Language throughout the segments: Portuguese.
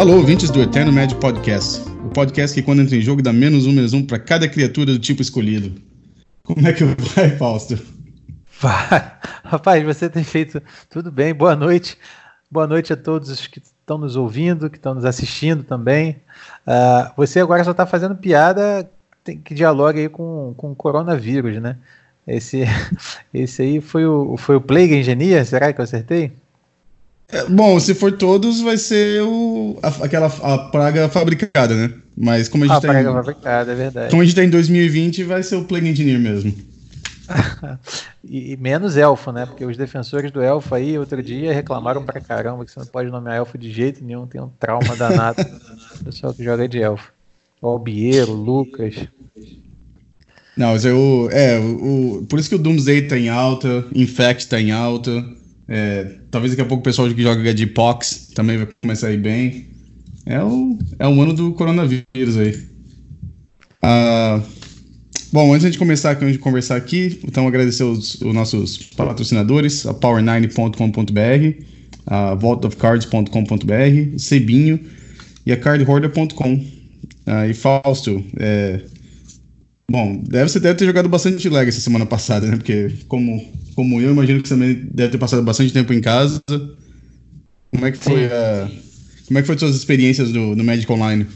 Alô, ouvintes do Eterno Médio Podcast. O podcast que, quando entra em jogo, dá menos um, menos um para cada criatura do tipo escolhido. Como é que vai, Fausto? Vai. Rapaz, você tem feito tudo bem. Boa noite. Boa noite a todos os que estão nos ouvindo, que estão nos assistindo também. Uh, você agora só está fazendo piada que dialoga aí com, com o coronavírus, né? Esse, esse aí foi o, foi o Plague Engineer, será que eu acertei? É, bom, se for todos, vai ser o, a, aquela a praga fabricada, né? Mas como a gente a tá praga em, fabricada, é verdade. Como a gente tá em 2020, vai ser o Plague Engineer mesmo. e, e, menos elfo, né? Porque os defensores do elfo aí, outro dia, reclamaram pra caramba que você não pode nomear elfo de jeito nenhum, tem um trauma danado. o pessoal que joga de elfo. O Albiero, Lucas. Não, mas eu. É, o, por isso que o Doomsday tá em alta, Infect tá em alta. É, talvez daqui a pouco o pessoal que joga de Pox também vai começar a ir bem. É o, é o ano do coronavírus aí. Ah, bom, antes de começar aqui, de conversar aqui, então agradecer os, os nossos patrocinadores, a power9.com.br, a vaultofcards.com.br, o Cebinho e a cardhoarder.com. Ah, e Fausto, é, Bom, deve, você deve ter jogado bastante Legacy semana passada, né? Porque, como, como eu, imagino que você também deve ter passado bastante tempo em casa. Como é que foi a, Como é que foi as suas experiências no, no Magic Online?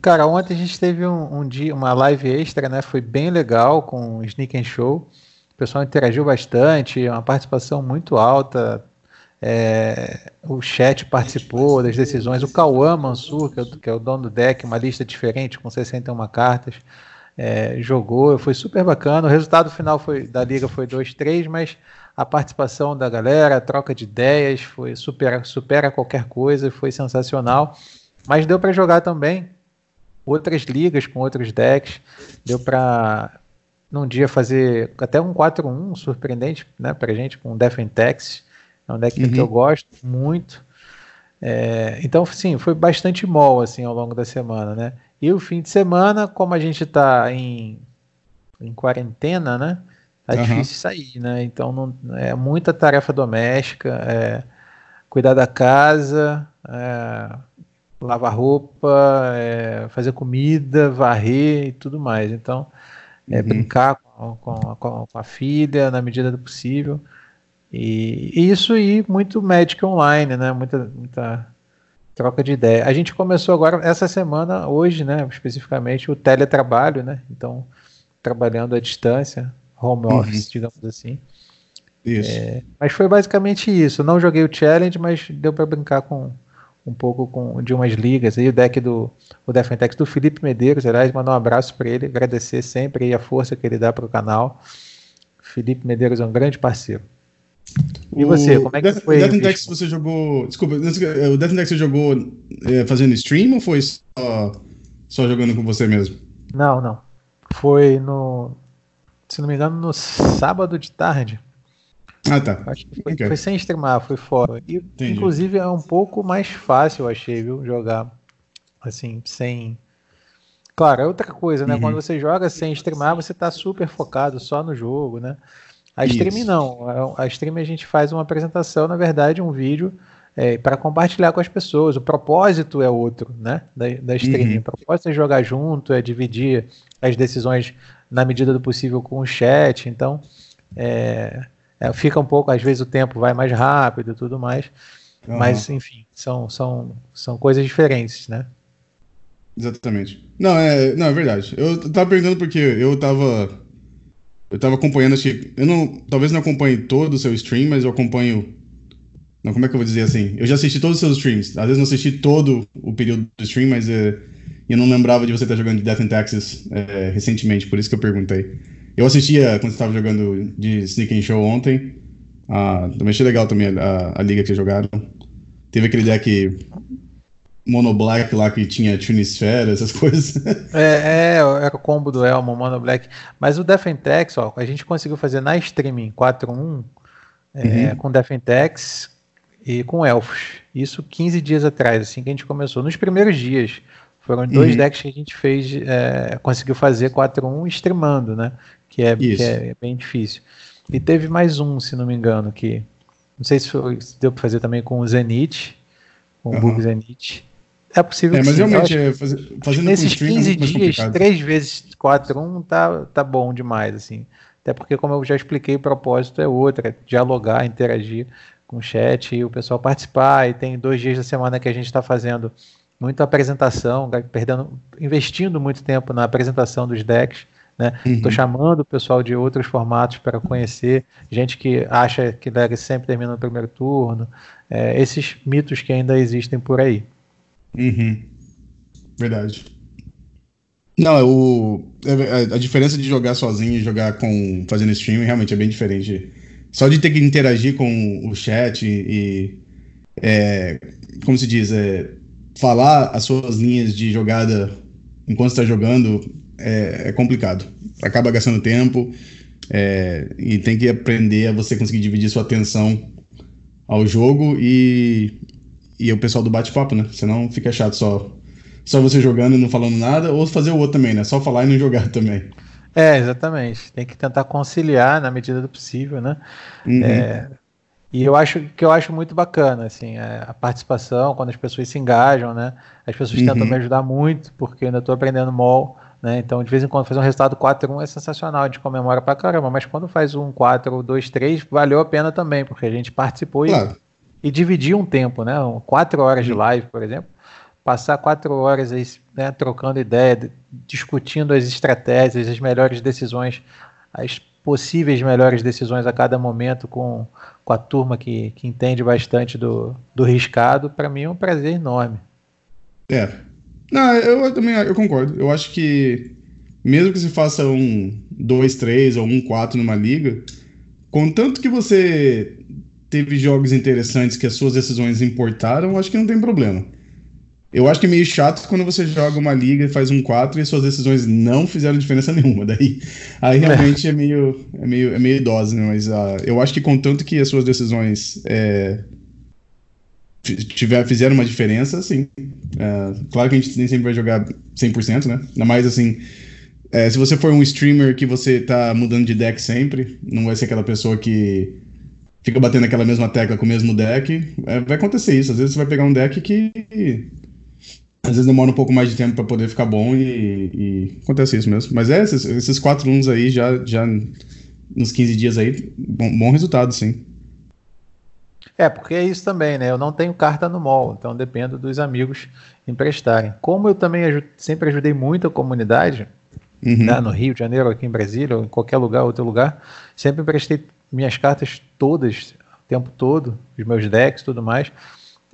Cara, ontem a gente teve um, um, dia, uma live extra, né? Foi bem legal com o Sneak and Show. O pessoal interagiu bastante, uma participação muito alta. É, o chat participou das decisões. O Cauã Mansur, que é, que é o dono do deck, uma lista diferente com 61 cartas é, jogou, foi super bacana. O resultado final foi, da liga foi 2-3, mas a participação da galera, a troca de ideias, foi supera, supera qualquer coisa, foi sensacional. Mas deu para jogar também outras ligas com outros decks, deu para num dia fazer até um 4-1 surpreendente né, para gente com Death and. É um deck uhum. que eu gosto muito. É, então, sim, foi bastante mol assim ao longo da semana, né? E o fim de semana, como a gente está em, em quarentena, né? Tá uhum. difícil sair, né? Então não, é muita tarefa doméstica, é, cuidar da casa, é, lavar roupa, é, fazer comida, varrer e tudo mais. Então, é uhum. brincar com, com, com, a filha na medida do possível. E, e isso e muito médico online, né? Muita, muita troca de ideia. A gente começou agora, essa semana, hoje, né, especificamente, o teletrabalho, né? Então, trabalhando à distância, home uhum. office, digamos assim. Isso. É, mas foi basicamente isso. Não joguei o challenge, mas deu para brincar com um pouco com de umas ligas. aí o deck do o Defentex do Felipe Medeiros, aliás, mandar um abraço para ele, agradecer sempre a força que ele dá para o canal. Felipe Medeiros é um grande parceiro. E você, como é que Death, foi? O Death Index você jogou. Desculpa, o Death Index você jogou é, fazendo stream ou foi só, só jogando com você mesmo? Não, não. Foi no. Se não me engano, no sábado de tarde. Ah, tá. Acho que foi, okay. foi sem streamar, foi fora. E, inclusive é um pouco mais fácil, eu achei, viu? Jogar assim, sem. Claro, é outra coisa, né? Uhum. Quando você joga sem streamar, você tá super focado só no jogo, né? A stream Isso. não. A stream a gente faz uma apresentação, na verdade, um vídeo é, para compartilhar com as pessoas. O propósito é outro, né? Da, da stream. Uhum. O propósito é jogar junto, é dividir as decisões na medida do possível com o chat. Então, é, é, fica um pouco, às vezes o tempo vai mais rápido e tudo mais. Uhum. Mas, enfim, são, são, são coisas diferentes, né? Exatamente. Não, é, não, é verdade. Eu tava perguntando porque eu tava eu tava acompanhando, acho que. Eu não. Talvez não acompanhe todo o seu stream, mas eu acompanho. Não, como é que eu vou dizer assim? Eu já assisti todos os seus streams. Às vezes não assisti todo o período do stream, mas é, eu não lembrava de você estar jogando de Death and Taxes é, recentemente, por isso que eu perguntei. Eu assistia quando você estava jogando de Sneak and Show ontem. Ah, também achei legal também a, a, liga que jogaram. Teve aquele deck Mono Black lá que tinha Tunisfera, essas coisas. É, é, era o combo do Elmo, Mono Black. Mas o Defentex, ó, a gente conseguiu fazer na streaming 4.1 é, uhum. com Defentex e com Elfos. Isso 15 dias atrás, assim que a gente começou. Nos primeiros dias. Foram dois uhum. decks que a gente fez, é, conseguiu fazer 4.1 streamando, né? Que é, que é bem difícil. E teve mais um, se não me engano, que. Não sei se, foi, se deu para fazer também com o Zenith com o uhum. Zenit. É possível é, que mas sim. realmente, é, faz, fazendo nesses 15 é dias, 3 vezes 4-1 tá, tá bom demais, assim. Até porque, como eu já expliquei, o propósito é outro, é dialogar, interagir com o chat e o pessoal participar. E tem dois dias da semana que a gente está fazendo muita apresentação, perdendo, investindo muito tempo na apresentação dos decks. Estou uhum. chamando o pessoal de outros formatos para conhecer, gente que acha que deck sempre termina no primeiro turno, é, esses mitos que ainda existem por aí. Uhum. Verdade. Não, é o, é, a, diferença de jogar sozinho e jogar com fazendo streaming realmente é bem diferente. Só de ter que interagir com o chat e, é, como se diz, é, falar as suas linhas de jogada enquanto está jogando é, é, complicado. Acaba gastando tempo é, e tem que aprender a você conseguir dividir sua atenção ao jogo e, e o pessoal do bate-papo, né? Senão fica chato só só você jogando e não falando nada, ou fazer o outro também, né? Só falar e não jogar também. É, exatamente. Tem que tentar conciliar na medida do possível, né? Uhum. É, e eu acho que eu acho muito bacana, assim, é, a participação, quando as pessoas se engajam, né? As pessoas uhum. tentam me ajudar muito, porque eu ainda estou aprendendo mol, né? Então, de vez em quando, fazer um resultado 4-1 é sensacional, a gente comemora pra caramba, mas quando faz um 4, 2, 3, valeu a pena também, porque a gente participou claro. e, e dividiu um tempo, né? Quatro horas de live, por exemplo passar quatro horas aí, né, trocando ideia, discutindo as estratégias, as melhores decisões, as possíveis melhores decisões a cada momento com, com a turma que, que entende bastante do, do riscado, para mim é um prazer enorme. É. Não, eu também eu concordo. Eu acho que mesmo que se faça um 2-3 ou um 4 numa liga, contanto que você teve jogos interessantes que as suas decisões importaram, acho que não tem problema. Eu acho que é meio chato quando você joga uma liga e faz um 4 e suas decisões não fizeram diferença nenhuma. Daí aí realmente é, é meio, é meio, é meio idosa, né? Mas uh, eu acho que contanto que as suas decisões é, tiver, fizeram uma diferença, sim. Uh, claro que a gente nem sempre vai jogar 100%, né? Ainda mais assim, é, se você for um streamer que você tá mudando de deck sempre, não vai ser aquela pessoa que fica batendo aquela mesma tecla com o mesmo deck. É, vai acontecer isso. Às vezes você vai pegar um deck que às vezes demora um pouco mais de tempo para poder ficar bom e, e, acontece isso mesmo. Mas é, esses, esses quatro uns aí já, já nos 15 dias aí, bom, bom resultado, sim. É, porque é isso também, né? Eu não tenho carta no mall, então dependo dos amigos emprestarem. Como eu também aj sempre ajudei muito a comunidade, uhum. né, no Rio de Janeiro, aqui em Brasília, ou em qualquer lugar, outro lugar, sempre emprestei minhas cartas todas, o tempo todo, os meus decks tudo mais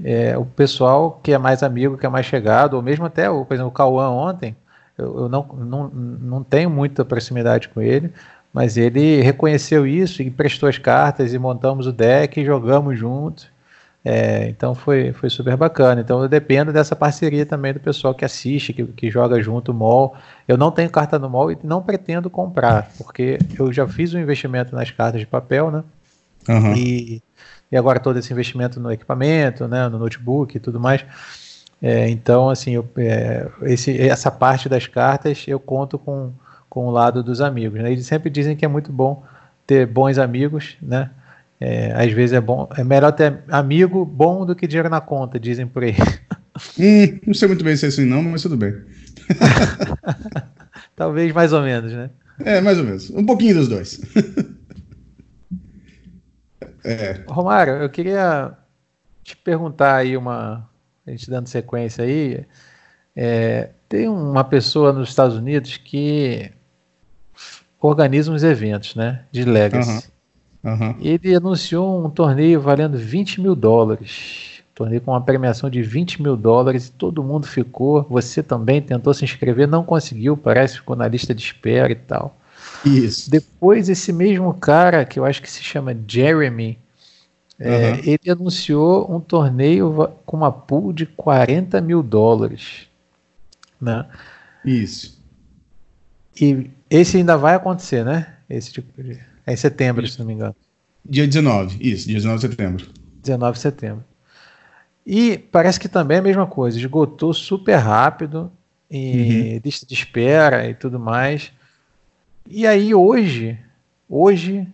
é, o pessoal que é mais amigo, que é mais chegado, ou mesmo até, por exemplo, o Cauã ontem, eu, eu não, não, não tenho muita proximidade com ele, mas ele reconheceu isso e prestou as cartas e montamos o deck e jogamos juntos. É, então foi, foi super bacana. Então eu dependo dessa parceria também do pessoal que assiste, que, que joga junto o mall. Eu não tenho carta no mall e não pretendo comprar, porque eu já fiz um investimento nas cartas de papel, né? Uhum. E e agora todo esse investimento no equipamento, né, no notebook e tudo mais. É, então, assim, eu, é, esse, essa parte das cartas eu conto com, com o lado dos amigos. Né? Eles sempre dizem que é muito bom ter bons amigos, né? É, às vezes é bom, é melhor ter amigo bom do que dinheiro na conta, dizem por aí. Hum, não sei muito bem se é assim não, mas tudo bem. Talvez mais ou menos, né? É, mais ou menos. Um pouquinho dos dois. É. Romário, eu queria te perguntar aí uma. A gente dando sequência aí. É, tem uma pessoa nos Estados Unidos que organiza uns eventos, né? De Legacy. Uhum. Uhum. Ele anunciou um torneio valendo 20 mil dólares. Um torneio com uma premiação de 20 mil dólares e todo mundo ficou. Você também tentou se inscrever, não conseguiu, parece, ficou na lista de espera e tal. Isso. Depois, esse mesmo cara, que eu acho que se chama Jeremy, é, uhum. ele anunciou um torneio com uma pool de 40 mil dólares. Né? Isso. E esse ainda vai acontecer, né? Esse tipo de... É em setembro, se não me engano. Dia 19, isso, dia 19 de setembro. 19 de setembro. E parece que também é a mesma coisa, esgotou super rápido, em uhum. lista de espera e tudo mais. E aí hoje, hoje,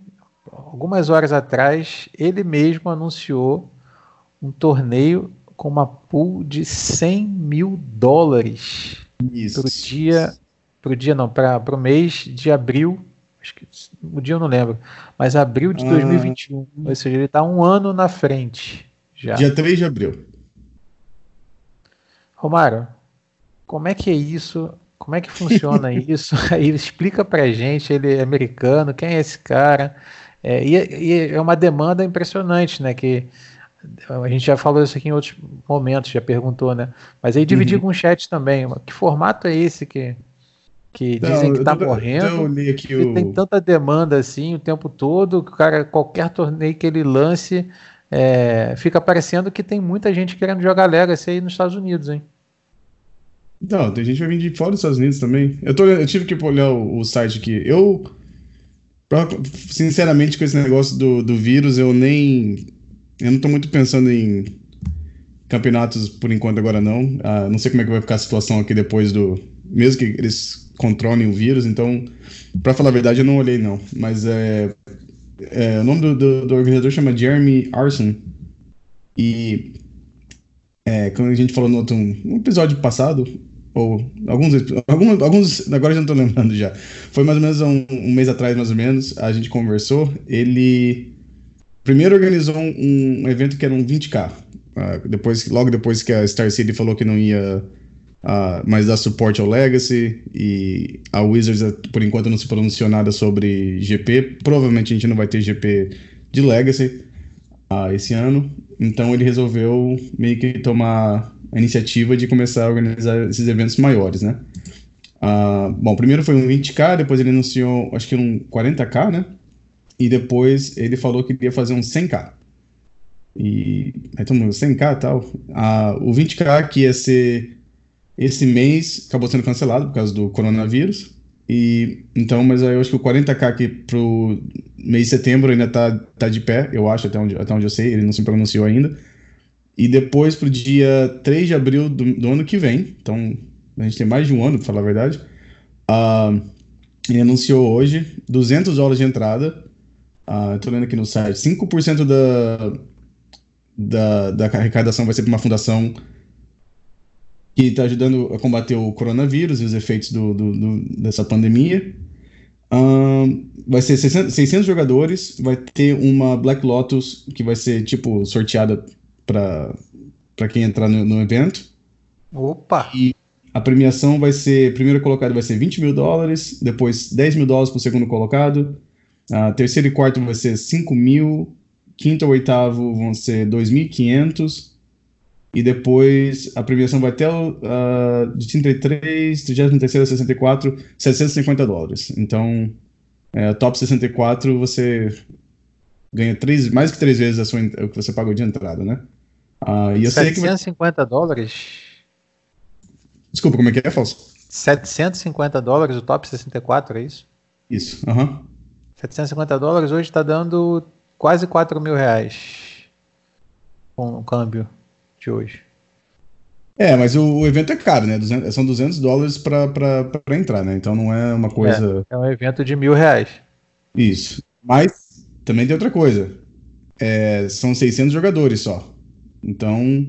algumas horas atrás, ele mesmo anunciou um torneio com uma pool de 100 mil dólares Isso. pro dia, pro dia não, para o mês de abril, acho que o dia eu não lembro, mas abril de Ah. 2021, ou seja, ele está um ano na frente já. Dia 3 de abril. Romário, como é que é isso? Como é que funciona isso? Aí explica pra gente, ele é americano, quem é esse cara? É, e, e é uma demanda impressionante, né? Que a gente já falou isso aqui em outros momentos, já perguntou, né? Mas aí dividir Uhum. com o chat também. Que formato é esse que, que Não, dizem que tá tô- morrendo? então Eu li aqui E o. tem tanta demanda assim o tempo todo, que o cara, qualquer torneio que ele lance, é, fica parecendo que tem muita gente querendo jogar Legacy aí nos Estados Unidos, hein? Não, tem gente que vai vir de fora dos Estados Unidos também. Eu, tô, eu tive que olhar o, o site aqui. Eu, pra- sinceramente, com esse negócio do, do vírus, eu nem. Eu não tô muito pensando em campeonatos por enquanto agora, não. Ah, não sei como é que vai ficar a situação aqui depois do. Mesmo que eles controlem o vírus, então, pra falar a verdade, eu não olhei, não. Mas é. é, o nome do, do, do organizador chama Jeremy Arson. E é, como a gente falou no outro no episódio passado, ou alguns, alguns, alguns agora já não tô lembrando já. Foi mais ou menos um, um mês atrás, mais ou menos, a gente conversou. Ele primeiro organizou um, um evento que era um 20k. Ah, depois, logo depois que a Star City falou que não ia ah, mais dar suporte ao Legacy e a Wizards, eh, por enquanto, não se pronunciou nada sobre GP. Provavelmente a gente não vai ter GP de Legacy ah, esse ano. Então ele resolveu meio que tomar a iniciativa de começar a organizar esses eventos maiores, né? Ah, bom, primeiro foi um 20k, depois ele anunciou, acho que um 40k, né? E depois ele falou que iria fazer um 100k. E aí todo mundo, 100k e tal. Ah, o 20k que ia ser esse mês acabou sendo cancelado por causa do coronavírus. E então, mas aí eu acho que o 40k aqui pro mês de setembro ainda tá, tá de pé, eu acho, até onde, até onde eu sei, ele não se pronunciou ainda. E depois pro dia 3 de abril do, do ano que vem, então a gente tem mais de um ano, pra falar a verdade. ah, ele anunciou hoje 200 dólares de entrada. Eu tô lendo aqui no site, 5% da, da, da arrecadação vai ser para uma fundação que está ajudando a combater o coronavírus e os efeitos do, do- do- dessa pandemia. Ahn, vai ser 600, 600 jogadores, vai ter uma Black Lotus que vai ser tipo sorteada para quem entrar no, no evento. Opa! A premiação vai ser, primeiro colocado vai ser 20 mil dólares, depois 10 mil dólares para o segundo colocado, a terceiro e quarto vai ser 5 mil, quinto e oitavo vão ser 2.500, e depois a premiação vai até o ah, de 33, 33 a 64, 750 dólares. Então, é, top 64 você ganha três, mais que três vezes sua, o que você pagou de entrada, né? Ah, e eu sei que. 750 dólares. Desculpa, como é que é, Falso? 750 dólares o top 64, é isso? Isso, aham. 750 dólares hoje está dando quase 4 mil reais com o câmbio de hoje. É, mas o, o evento é caro, né? 200 são 200 dólares pra entrar, né? Então não é uma coisa. É um evento de mil reais. Isso. Mas também tem outra coisa. É, são 600 jogadores só. Então,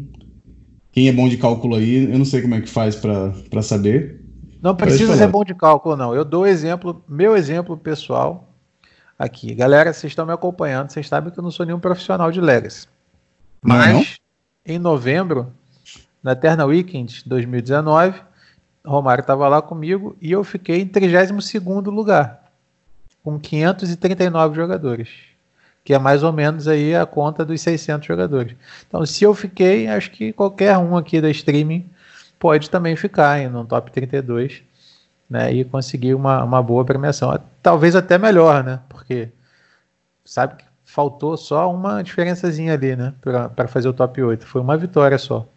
quem é bom de cálculo aí, eu não sei como é que faz pra saber. Não precisa falar. ser bom de cálculo, não. Eu dou exemplo, meu exemplo pessoal aqui. Galera, vocês estão me acompanhando, vocês sabem que eu não sou nenhum profissional de Legacy. Não é Mas, em novembro, na Eterna Weekend 2019, Romário estava lá comigo e eu fiquei em 32º lugar, com 539 jogadores, que é mais ou menos aí a conta dos 600 jogadores. Então, se eu fiquei, acho que qualquer um aqui da streaming pode também ficar em no top 32, né, e conseguir uma, uma boa premiação. Talvez até melhor, né, porque sabe que faltou só uma diferençazinha ali, né, para fazer o top 8. Foi uma vitória só.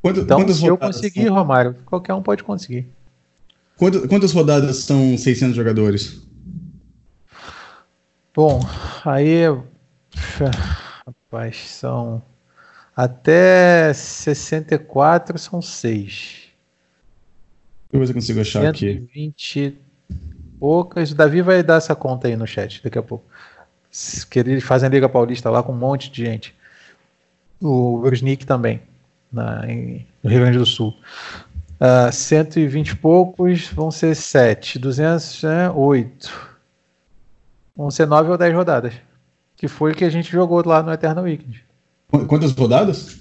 Quanto- Então, quantas, se eu conseguir, são, Romário, qualquer um pode conseguir. quantas, quantas rodadas são 600 jogadores? Bom, aí. Rapaz, são. Até 64 são 6. Deixa eu ver se eu consigo achar aqui. 120 poucas. O Davi vai dar essa conta aí no chat daqui a pouco. Que eles fazem a Liga Paulista lá com um monte de gente. O Brusnik também. na, em, no Rio Grande do Sul. Uh, ah, 120 e poucos vão ser 7. 200 é 8. Vão ser 9 ou 10 rodadas. Que foi o que a gente jogou lá no Eternal Weekend. Quantas rodadas?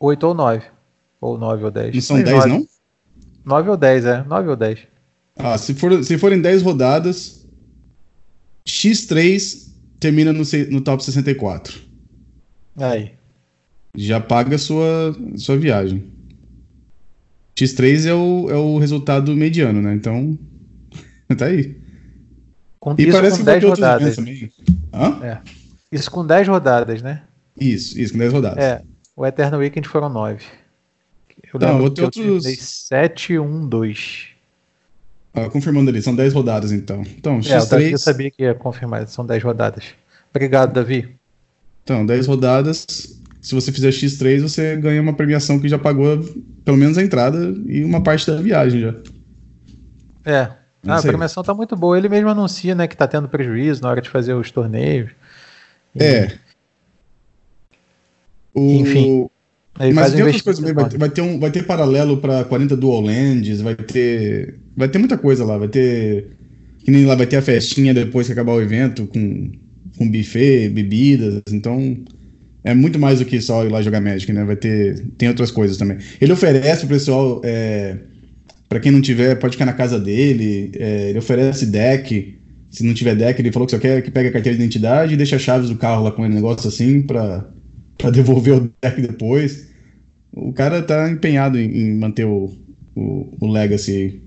8 ou 9. Ou 9 ou 10. Não são 10, 9. não? 9 ou 10, é. 9 ou 10. Ah, se, for, se forem 10 rodadas, X3 termina no, no top 64. Aí. Já paga sua, sua viagem. X3 é o, é o resultado mediano, né? Então, tá aí. Com, e parece com que 10 rodadas. Também. Hã? É. Isso com 10 rodadas, né? Isso, isso, com 10 rodadas. É. O Eternal Weekend foram 9. Eu Não, lembro que outros... 7, 1, 2. Ah, confirmando ali, são 10 rodadas então. Então, X3... É, o Davi eu sabia que ia confirmar, são 10 rodadas. Obrigado, Davi. Então, 10 rodadas. Se você fizer X3, você ganha uma premiação que já pagou pelo menos a entrada e uma parte da viagem já. É. Ah, a premiação tá muito boa. Ele mesmo anuncia, né, que tá tendo prejuízo na hora de fazer os torneios. E... É. O... Enfim. Mas tem outras coisas também. Vai, vai, ter um, vai ter paralelo para 40 Dual Lands, vai ter. Vai ter muita coisa lá. Vai ter. Que nem lá vai ter a festinha depois que acabar o evento, com, com buffet, bebidas. Então. É muito mais do que só ir lá jogar Magic, né? Vai ter. Tem outras coisas também. Ele oferece pro pessoal. É, para quem não tiver, pode ficar na casa dele. É, ele oferece deck. Se não tiver deck, ele falou que só quer que pegue a carteira de identidade e deixa as chaves do carro lá com um negócio assim para para devolver o deck depois. O cara tá empenhado em, em manter o, o, o Legacy.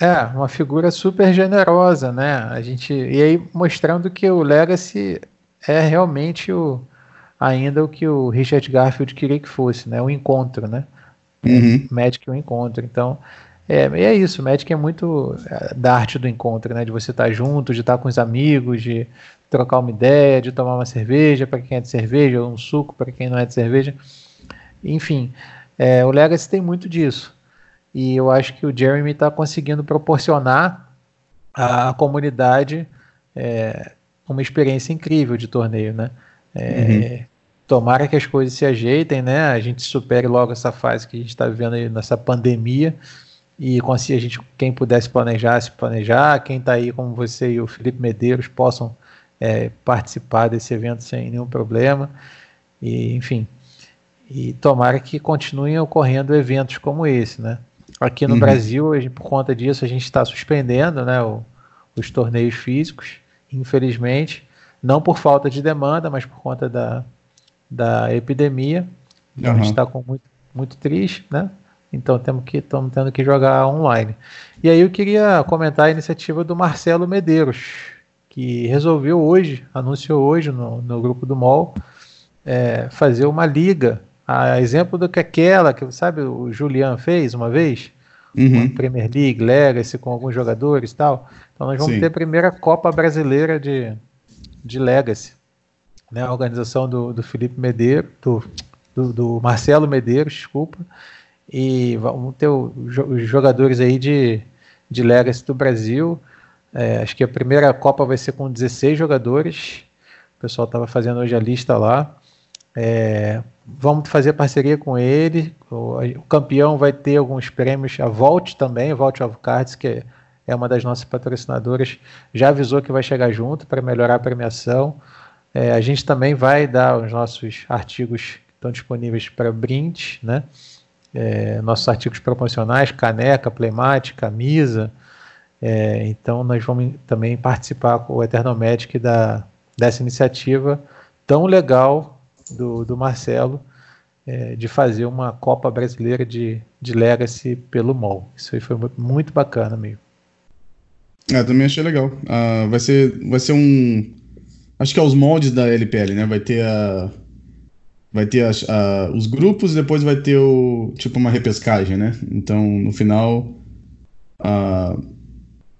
É, uma figura super generosa, né? A gente e aí mostrando que o Legacy é realmente o ainda o que o Richard Garfield queria que fosse, né? O encontro, né? Uhum. Magic é um encontro. Então, é, é isso. Magic é muito é, da arte do encontro, né? De você estar junto, de estar com os amigos, de trocar uma ideia, de tomar uma cerveja para quem é de cerveja, ou um suco para quem não é de cerveja. Enfim, é, o Legacy tem muito disso. E eu acho que o Jeremy está conseguindo proporcionar à comunidade é, uma experiência incrível de torneio, né? É, uhum. Tomara que as coisas se ajeitem, né? A gente supere logo essa fase que a gente está vivendo aí nessa pandemia e consiga a gente, quem pudesse planejar, se planejar, quem está aí como você e o Felipe Medeiros possam é, participar desse evento sem nenhum problema. E, enfim, e tomara que continuem ocorrendo eventos como esse, né? Aqui no uhum. Brasil, por conta disso, a gente está suspendendo né, o, os torneios físicos, infelizmente, não por falta de demanda, mas por conta da, da epidemia. Então uhum. a gente está muito, muito triste, né? Então temos que estamos tendo que jogar online. E aí eu queria comentar a iniciativa do Marcelo Medeiros, que resolveu hoje, anunciou hoje no, no grupo do MOL, é, fazer uma liga, a exemplo do que aquela que sabe o Julian fez uma vez, uhum. uma Premier League, Legacy com alguns jogadores e tal. Então nós vamos Sim. ter a primeira Copa Brasileira de, de Legacy, né? A organização do, do Felipe Medeiros, do, do, do Marcelo Medeiros, desculpa, e vamos ter os jogadores aí de, de Legacy do Brasil. É, acho que a primeira Copa vai ser com 16 jogadores. O pessoal estava fazendo hoje a lista lá. É, vamos fazer parceria com ele. O, o, campeão vai ter alguns prêmios. A Volt também, a Volt of Cards, que é uma das nossas patrocinadoras, já avisou que vai chegar junto para melhorar a premiação. É, a gente também vai dar os nossos artigos que estão disponíveis para brinde, né? É, nossos artigos promocionais, caneca, playmat, camisa. É, então nós vamos também participar com o Eternal Magic da, dessa iniciativa tão legal do, do Marcelo é, de fazer uma Copa Brasileira de, de Legacy pelo MOL. Isso aí foi muito bacana, meio. É, também achei legal. Uh, vai, ser, vai ser um. Acho que é os moldes da LPL, né? Vai ter a. Vai ter a, a, os grupos depois vai ter o. Tipo uma repescagem, né? Então, no final. Uh,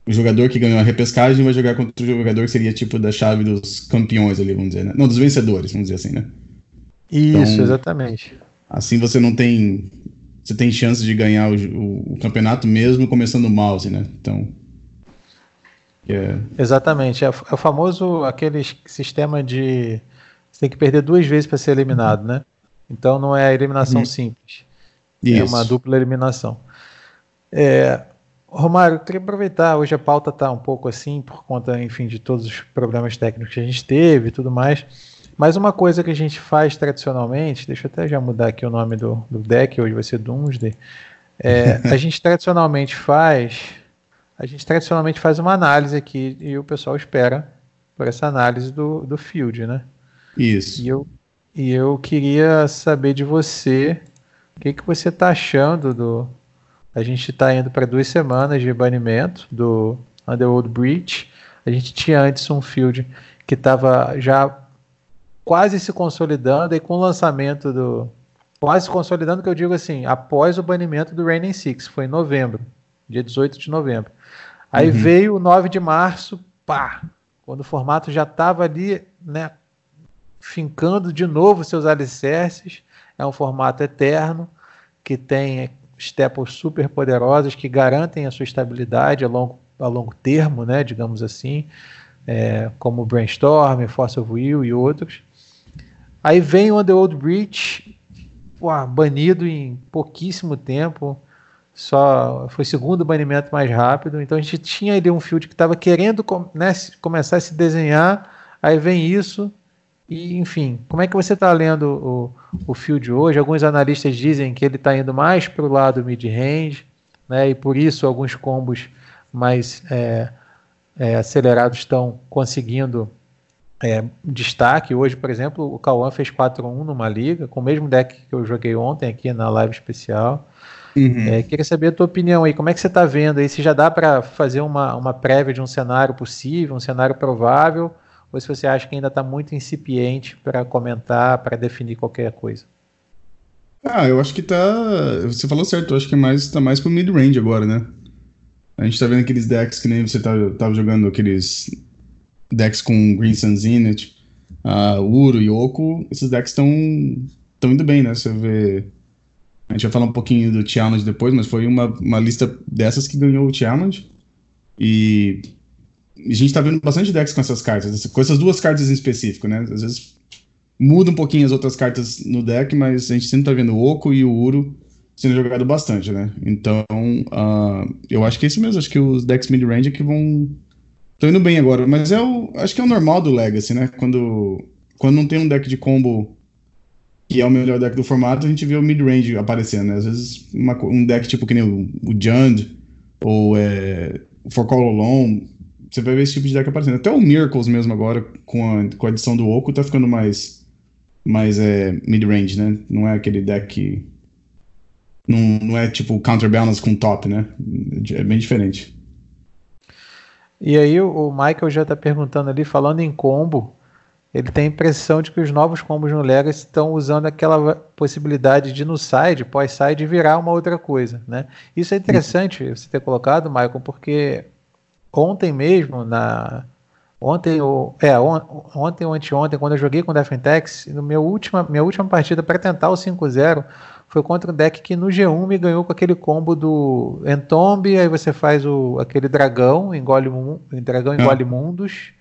o jogador que ganhou a repescagem vai jogar contra o jogador que seria tipo da chave dos campeões ali, vamos dizer, né? Não, dos vencedores, vamos dizer assim, né? Isso, então, exatamente. Assim você não tem. Você tem chance de ganhar o, o, o campeonato mesmo começando mal, assim, né? Então. É... Exatamente. É, é o famoso aquele sistema de você tem que perder duas vezes para ser eliminado, né? Então não é eliminação uhum. simples. Isso. É uma dupla eliminação. É, Romário, eu queria aproveitar, hoje a pauta está um pouco assim, por conta, enfim, de todos os problemas técnicos que a gente teve e tudo mais. Mas uma coisa que a gente faz tradicionalmente, deixa eu até já mudar aqui o nome do, do deck, hoje vai ser Doomsday. É, a gente tradicionalmente faz, a gente tradicionalmente faz uma análise aqui e o pessoal espera por essa análise do, do field, né? Isso. E eu, e eu queria saber de você, o que, que você está achando do... A gente está indo para duas semanas de banimento do Underworld Breach. A gente tinha antes um field que estava já quase se consolidando e com o lançamento do. Quase se consolidando, que eu digo assim, após o banimento do Raining Six, foi em novembro, dia 18 de novembro. Aí uhum. veio o 9 de março, pá, quando o formato já estava ali, né, fincando de novo seus alicerces. É um formato eterno, que tem staples super poderosos que garantem a sua estabilidade a longo, a longo termo, né, digamos assim, é, como Brainstorm, Force of Will e outros. Aí vem o Underworld Breach, pô, banido em pouquíssimo tempo. Só foi o segundo banimento mais rápido. Então a gente tinha ali um field que estava querendo né, começar a se desenhar. Aí vem isso. E, enfim, como é que você está lendo o, o field hoje? Alguns analistas dizem que ele está indo mais para o lado mid-range, né, e por isso alguns combos mais é, é, acelerados estão conseguindo é, destaque. Hoje, por exemplo, o Cauã fez 4-1 numa liga, com o mesmo deck que eu joguei ontem aqui na live especial. Uhum. É, queria saber a tua opinião aí, como é que você está vendo aí? Se já dá para fazer uma, uma prévia de um cenário possível, um cenário provável, ou se você acha que ainda está muito incipiente para comentar, para definir qualquer coisa? Ah, eu acho que tá. Você falou certo, eu acho que é mais, tá mais pro mid-range agora, né? A gente tá vendo aqueles decks que nem você tá, tava jogando aqueles decks com Green Sun Zenith, uh, Uro Oco, esses decks estão estão indo bem, né? Você vê. A gente vai falar um pouquinho do Challenge depois, mas foi uma, uma lista dessas que ganhou o Challenge. E a gente tá vendo bastante decks com essas cartas, com essas duas cartas em específico, né? Às vezes muda um pouquinho as outras cartas no deck, mas a gente sempre tá vendo o Oco e o Uro sendo jogado bastante, né? Então, uh, eu acho que é isso mesmo. Acho que os decks mid-range é que vão Tô indo bem agora, mas é o, acho que é o normal do Legacy, né? Quando, quando não tem um deck de combo que é o melhor deck do formato, a gente vê o mid-range aparecendo, né? Às vezes uma, um deck tipo que nem o, o Jund ou é, o For Call Alone, você vai ver esse tipo de deck aparecendo. Até o Miracles mesmo agora, com a, com a adição do Oco, tá ficando mais, mais é, mid-range, né? Não é aquele deck que... Não, não é tipo counterbalance com top, né? É bem diferente. E aí o Michael já está perguntando ali, falando em combo, ele tem a impressão de que os novos combos no Legacy estão usando aquela possibilidade de no side, pós-side, virar uma outra coisa, né? Isso é interessante você ter colocado, Michael, porque ontem mesmo, na ontem ou é, on, ontem ou anteontem, quando eu joguei com o Defentex, no meu última, minha última partida para tentar o 5-0, foi contra um deck que no G1 me ganhou com aquele combo do Entombe, aí você faz o, aquele dragão, engole, dragão engole ah. mundos,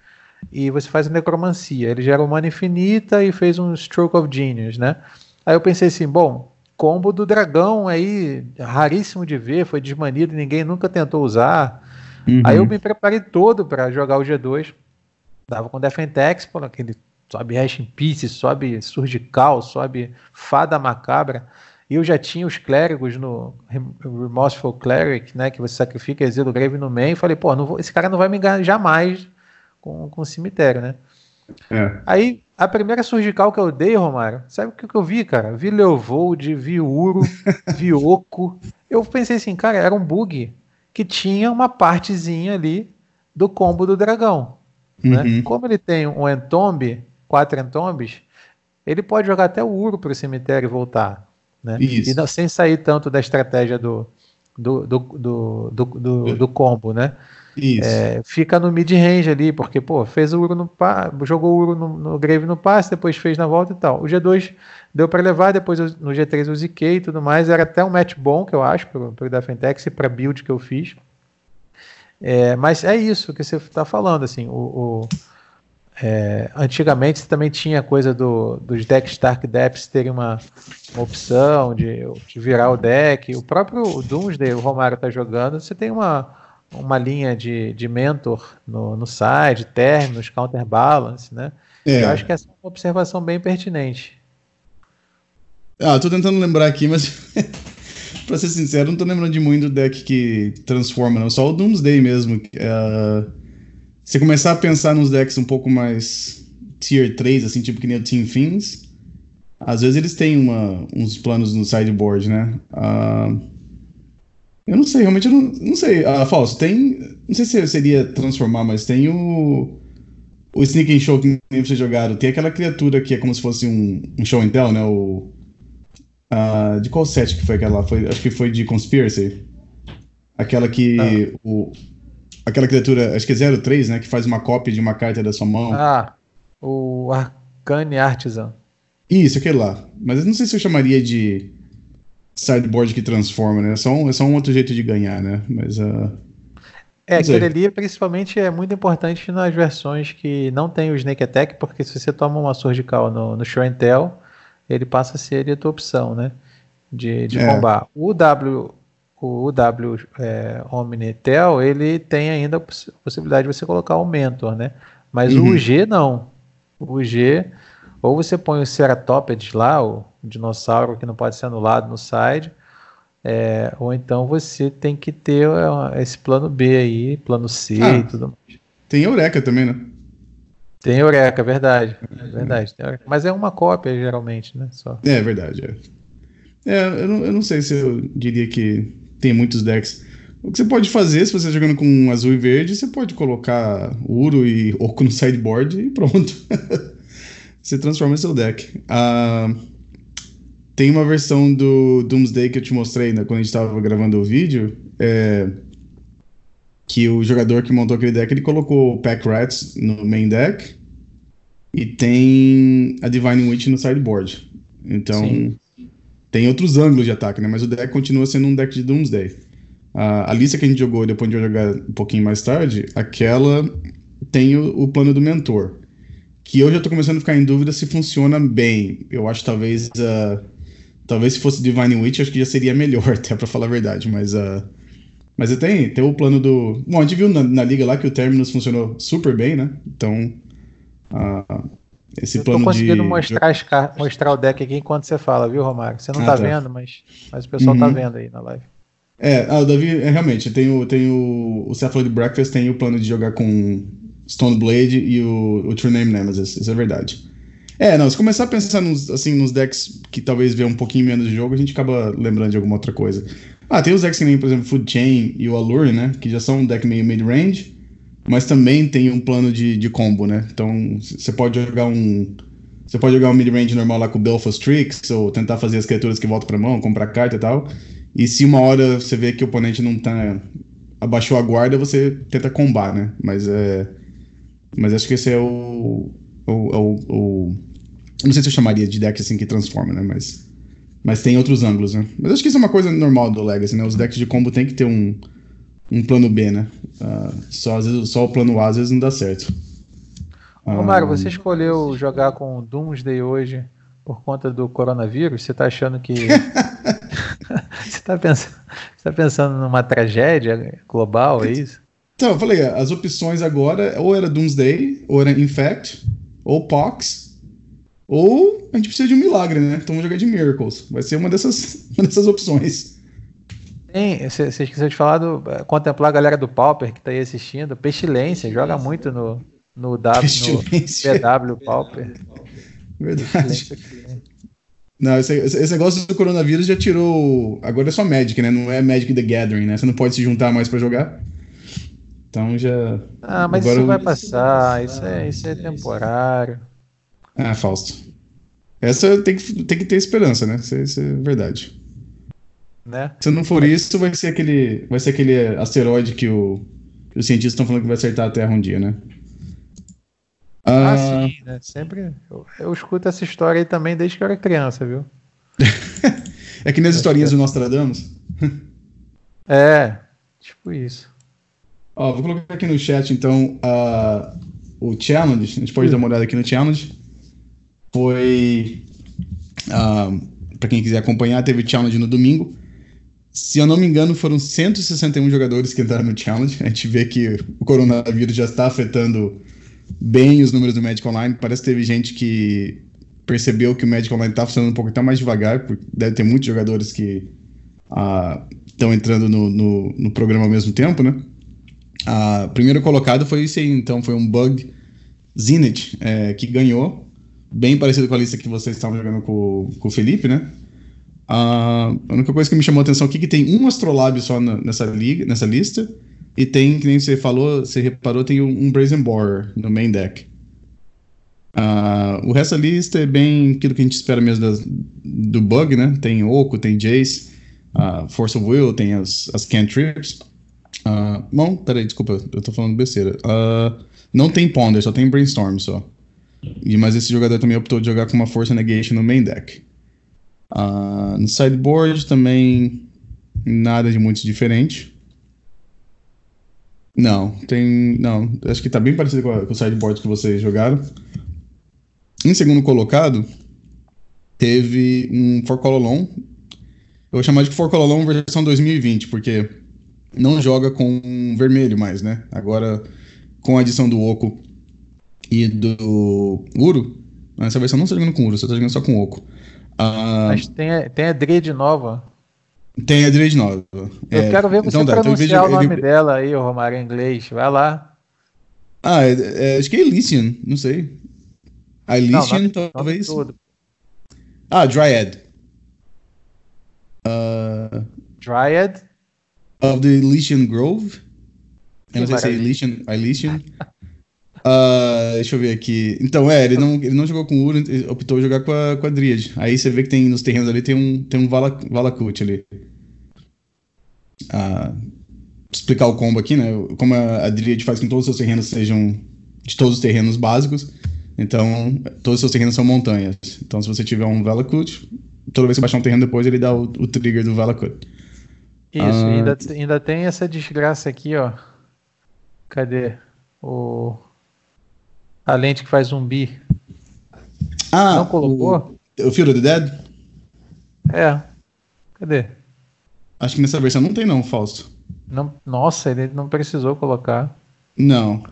e você faz a necromancia. Ele gera uma mana infinita e fez um Stroke of Genius, né? Aí eu pensei assim, bom, combo do dragão aí, raríssimo de ver, foi desmanido, ninguém nunca tentou usar. Uhum. Aí eu me preparei todo para jogar o G2. Dava com Defentex, por aquele sobe Hash in Peace, sobe Surgical, sobe Fada Macabra. E eu já tinha os clérigos no Remorseful Cleric, né? Que você sacrifica exílio grave no meio. E falei, pô, vou, esse cara não vai me enganar jamais com, com o cemitério, né? É. Aí, a primeira surgical que eu dei, Romário, sabe o que, que eu vi, cara? Vi Leovold, vi Uro, vi Oco. Eu pensei assim, cara, era um bug que tinha uma partezinha ali do combo do dragão. Né? Uhum. Como ele tem um entombe, quatro entombes, ele pode jogar até o Uro para o cemitério e voltar. Né? Isso. E não, sem sair tanto da estratégia do, do, do, do, do, do, do combo, né? Isso. É, fica no mid-range ali, porque, pô, fez o Uro no jogou o Uro no, no Grave no passe, depois fez na volta e tal. O G2 deu para levar, depois no G3 eu ziquei e tudo mais. Era até um match bom, que eu acho, pro, pro Defentex e pra build que eu fiz. É, mas é isso que você está falando, assim, o, o é, antigamente você também tinha a coisa do, dos decks Stark Depths terem uma, uma opção de, de, virar o deck. O próprio Doomsday, o Romário está jogando, você tem uma, uma linha de, de mentor no, no side, términos, counterbalance, né? É. Eu acho que essa é uma observação bem pertinente. Ah, tô tentando lembrar aqui, mas pra ser sincero, não tô lembrando de muito do deck que transforma, não. Só o Doomsday mesmo. Uh, você começar a pensar nos decks um pouco mais tier 3, assim, tipo que nem o Team Fins, às vezes eles têm uma, uns planos no sideboard, né? Uh, eu não sei, realmente eu não, não sei. Ah, Falso, tem. Não sei se seria transformar, mas tem o o Sneak and Show que vocês jogaram, tem aquela criatura que é como se fosse um, um show and tell, né? O, uh, de qual set que foi aquela? Foi, acho que foi de Conspiracy. Aquela que. Ah. O, aquela criatura, acho que é 03, né? Que faz uma cópia de uma carta da sua mão. Ah, o Arcane Artisan. Isso, aquele lá. Mas eu não sei se eu chamaria de sideboard que transforma, né? É só um, é só um outro jeito de ganhar, né? Mas. Uh, é, aquele ali principalmente é muito importante nas versões que não tem o Snake Attack, porque se você toma uma surgical no, no Show and Tell, ele passa a ser a tua opção, né? De, de é. combar. O W, o W é, Omnitel, ele tem ainda a possibilidade de você colocar o Mentor, né? Mas uhum. o G não. O G, ou você põe o Ceratopid lá, o dinossauro que não pode ser anulado no side, é, ou então você tem que ter esse plano B aí, plano C ah, e tudo mais. Tem Eureka também, né? Tem Eureka, verdade. Verdade. Mas é uma cópia, geralmente, né? Só. É, verdade. É. é eu, não, eu não sei se eu diria que tem muitos decks. O que você pode fazer, se você está jogando com azul e verde, você pode colocar Uro e Oco no sideboard e pronto. você transforma seu deck. Uh, tem uma versão do Doomsday que eu te mostrei né, quando a gente estava gravando o vídeo. É, que o jogador que montou aquele deck, ele colocou o Pack Rats no main deck e tem a Divine Witch no sideboard. Então, Sim. tem outros ângulos de ataque, né? Mas o deck continua sendo um deck de Doomsday. a lista que a gente jogou, depois de jogar um pouquinho mais tarde, aquela tem o, o, plano do mentor. Que eu já tô começando a ficar em dúvida se funciona bem. Eu acho talvez. Uh, talvez se fosse Divine Witch, acho que já seria melhor, até pra falar a verdade. Mas. Uh, mas tem, tem o plano do. Bom, a gente viu na, na liga lá que o Terminus funcionou super bem, né? Então. Uh, esse eu plano tô conseguindo de... mostrar, as car... mostrar o deck aqui enquanto você fala, viu, Romário? Você não ah, tá, tá, vendo, mas, mas o pessoal tá uhum. tá vendo aí na live. É, ah, o Davi, é, realmente, tem o, tem o, o Cephalid Breakfast tem o plano de jogar com Stone Blade e o, o True Name Nemesis, isso é verdade. É, não, se começar a pensar nos, assim, nos decks que talvez vê um pouquinho menos de jogo, a gente acaba lembrando de alguma outra coisa. Ah, tem os decks que nem, por exemplo, Food Chain e o Allure, né? Que já são um deck meio mid-range, mas também tem um plano de, de combo, né? Então, você pode jogar um. Você pode jogar um mid-range normal lá com Belfast Tricks, ou tentar fazer as criaturas que voltam pra mão, comprar carta e tal. E se uma hora você vê que o oponente não tá. abaixou a guarda, você tenta combar, né? Mas é. Mas acho que esse é o. o, o, o não sei se eu chamaria de deck assim que transforma, né? Mas. Mas tem outros ângulos, né? Mas acho que isso é uma coisa normal do Legacy, né? Os decks de combo tem que ter um, um plano B, né? Uh, só, às vezes, só o plano A às vezes não dá certo. Ô, Mário, uh, você escolheu jogar com Doomsday hoje por conta do coronavírus? Você tá achando que. você, tá pensando, você tá pensando numa tragédia global, é isso? Então, eu falei, as opções agora ou era Doomsday, ou era Infect, ou Pox, ou a gente precisa de um milagre, né? Então vamos jogar de Miracles. Vai ser uma dessas, uma dessas opções. Tem, você esqueceu de falar do. Eh, contemplar a galera do Pauper que tá aí assistindo. Pestilência, joga muito no, no, w, no PW Pauper. Verdade. Não, esse, esse, negócio do coronavírus já tirou. Agora é só Magic, né? Não é Magic the Gathering, né? Você não pode se juntar mais para jogar. Então já. Ah, mas Agora isso vai passar, isso é, isso é temporário. Ah, Fausto. Essa tem que, tem que ter esperança, né? Isso, isso é verdade. Né? Se não for isso, vai ser aquele, vai ser aquele asteroide que, o, que os cientistas estão falando que vai acertar a Terra um dia, né? Ah, ah sim, né? Sempre. Eu, eu, escuto essa história aí também desde que eu era criança, viu? é que nas historinhas do Nostradamus. é, tipo isso. Ó, vou colocar aqui no chat então. Uh, o Challenge, a gente pode dar uma olhada aqui no Challenge. Foi. Uh, ah, para quem quiser acompanhar, teve Challenge no domingo. Se eu não me engano, foram 161 jogadores que entraram no Challenge. A gente vê que o coronavírus já está afetando bem os números do Magic Online. Parece que teve gente que percebeu que o Magic Online está funcionando um pouco até mais devagar, porque deve ter muitos jogadores que estão uh, entrando no, no, no, programa ao mesmo tempo, né? Uh, primeiro colocado foi isso aí, então foi um bug Zenith, é, que ganhou, bem parecido com a lista que vocês estavam jogando com, com o Felipe, né? A única coisa que me chamou a atenção aqui é que tem um Astrolabe só na, nessa, liga, nessa lista, e tem, que nem você falou, você reparou, tem um, um Brazen Borer no main deck. Uh, o resto da lista é bem aquilo que a gente espera mesmo do bug, né? Tem Oco, tem Jace, uh, Force of Will, tem as, as cantrips. Uh, bom, peraí, desculpa, eu tô falando besteira. Uh, não tem Ponder, só tem Brainstorm só. E, mas esse jogador também optou de jogar com uma Force Negation no main deck. Uh, no sideboard também nada de muito diferente. Não, tem. Não, acho que tá bem parecido com, a, com o sideboard que vocês jogaram. Em segundo colocado, teve um For Call Alone. Eu vou chamar de For Call Alone versão 2020, porque não joga com vermelho mais, né? Agora, com a adição do Oco e do Uro, essa versão não está jogando com Uro, você está jogando só com Oco. Uh, Mas tem, tem a Dread nova. Tem a Dread nova. Eu é, quero ver você então, então pronunciar o nome ele... dela aí, o Romário, em inglês. Vai lá. Ah, é, é, acho que é Elysian, não sei. A Elysian, não, talvez. Ah, Dryad. Uh... Dryad? Of the Elysian Grove. Eu não sei se é Elysian. Elysian. Uh, deixa eu ver aqui. Então, é, ele não, ele não jogou com o Uro, optou jogar com a, com a Dryad. Aí você vê que tem nos terrenos ali tem um, tem um Vala, Valakut ali. Uh, explicar o combo aqui, né? Como a, a Dryad faz com que todos os seus terrenos sejam de todos os terrenos básicos. Então, todos os seus terrenos são montanhas. Então, se você tiver um Valakut, toda vez que você baixar um terreno depois, ele dá o, o trigger do Valakut. Isso, ah, ainda, ainda tem essa desgraça aqui, ó. Cadê? O... A lente que faz zumbi. Ah, não colocou? O, o Fear of the Dead? É. Cadê? Acho que nessa versão não tem não, falso. Não, nossa, ele não precisou colocar. Não.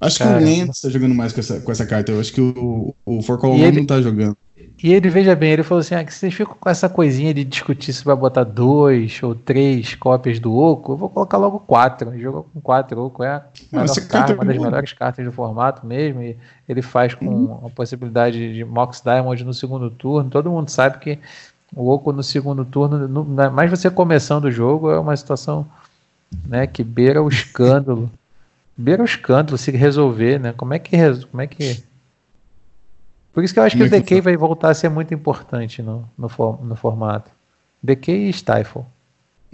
Acho Cara, que o Lance tá jogando mais com essa, com essa carta. Eu acho que o, o For Call ele... não tá jogando. E ele, veja bem, ele falou assim: ah, que vocês ficam com essa coisinha de discutir se vai botar dois ou três cópias do Oco, eu vou colocar logo quatro. Ele jogou com quatro, Oco é a carta, uma das melhores cartas do formato mesmo. E ele faz com uhum. a possibilidade de Mox Diamond no segundo turno. Todo mundo sabe que o Oco no segundo turno, no, mais você começando o jogo, é uma situação né, que beira o escândalo. beira o escândalo se resolver, né? Como é que. Como é que por isso que eu acho que o Decay vai voltar a ser muito importante no, no, no formato. Decay e Stifle.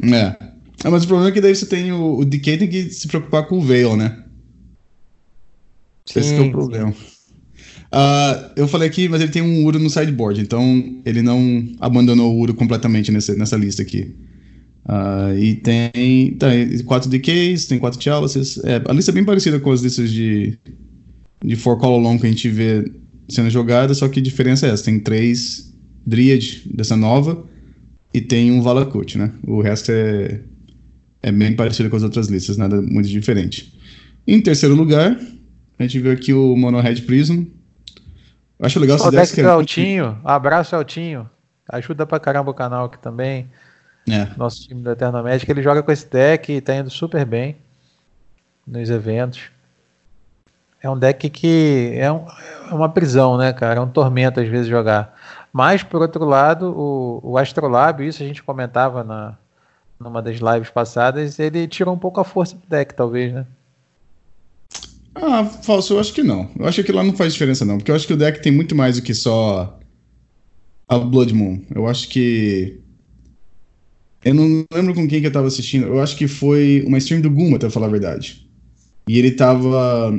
É. Ah, mas o problema é que daí você tem o, o Decay tem que se preocupar com o Veil, né? Sim, Esse é o problema. Uh, eu falei aqui, mas ele tem um Uro no sideboard, então ele não abandonou o Uro completamente nessa, nessa lista aqui. Uh, e tem, tem quatro Decays, tem quatro Chalices. É, a lista é bem parecida com as listas de, de For Call Along que a gente vê sendo jogada, só que a diferença é essa: tem três Dryad dessa nova e tem um Valakut, né? O resto é, é bem parecido com as outras listas, nada muito diferente. Em terceiro lugar, a gente viu aqui o Mono Red Prism. Acho legal esse deck. Que é Altinho, abraço Altinho. Ajuda pra caramba o canal aqui também. É. Nosso time do Eterno Magic, ele joga com esse deck e tá indo super bem nos eventos. É um deck que é, um, é, uma prisão, né, cara? É um tormento às vezes jogar. Mas, por outro lado, o, o Astrolab, isso a gente comentava na, numa das lives passadas, ele tirou um pouco a força do deck, talvez, né? Ah, falso, eu acho que não. Eu acho que lá não faz diferença, não. Porque eu acho que o deck tem muito mais do que só a Blood Moon. Eu acho que. Eu não lembro com quem que eu tava assistindo. Eu acho que foi uma stream do Guma, pra falar a verdade. E ele tava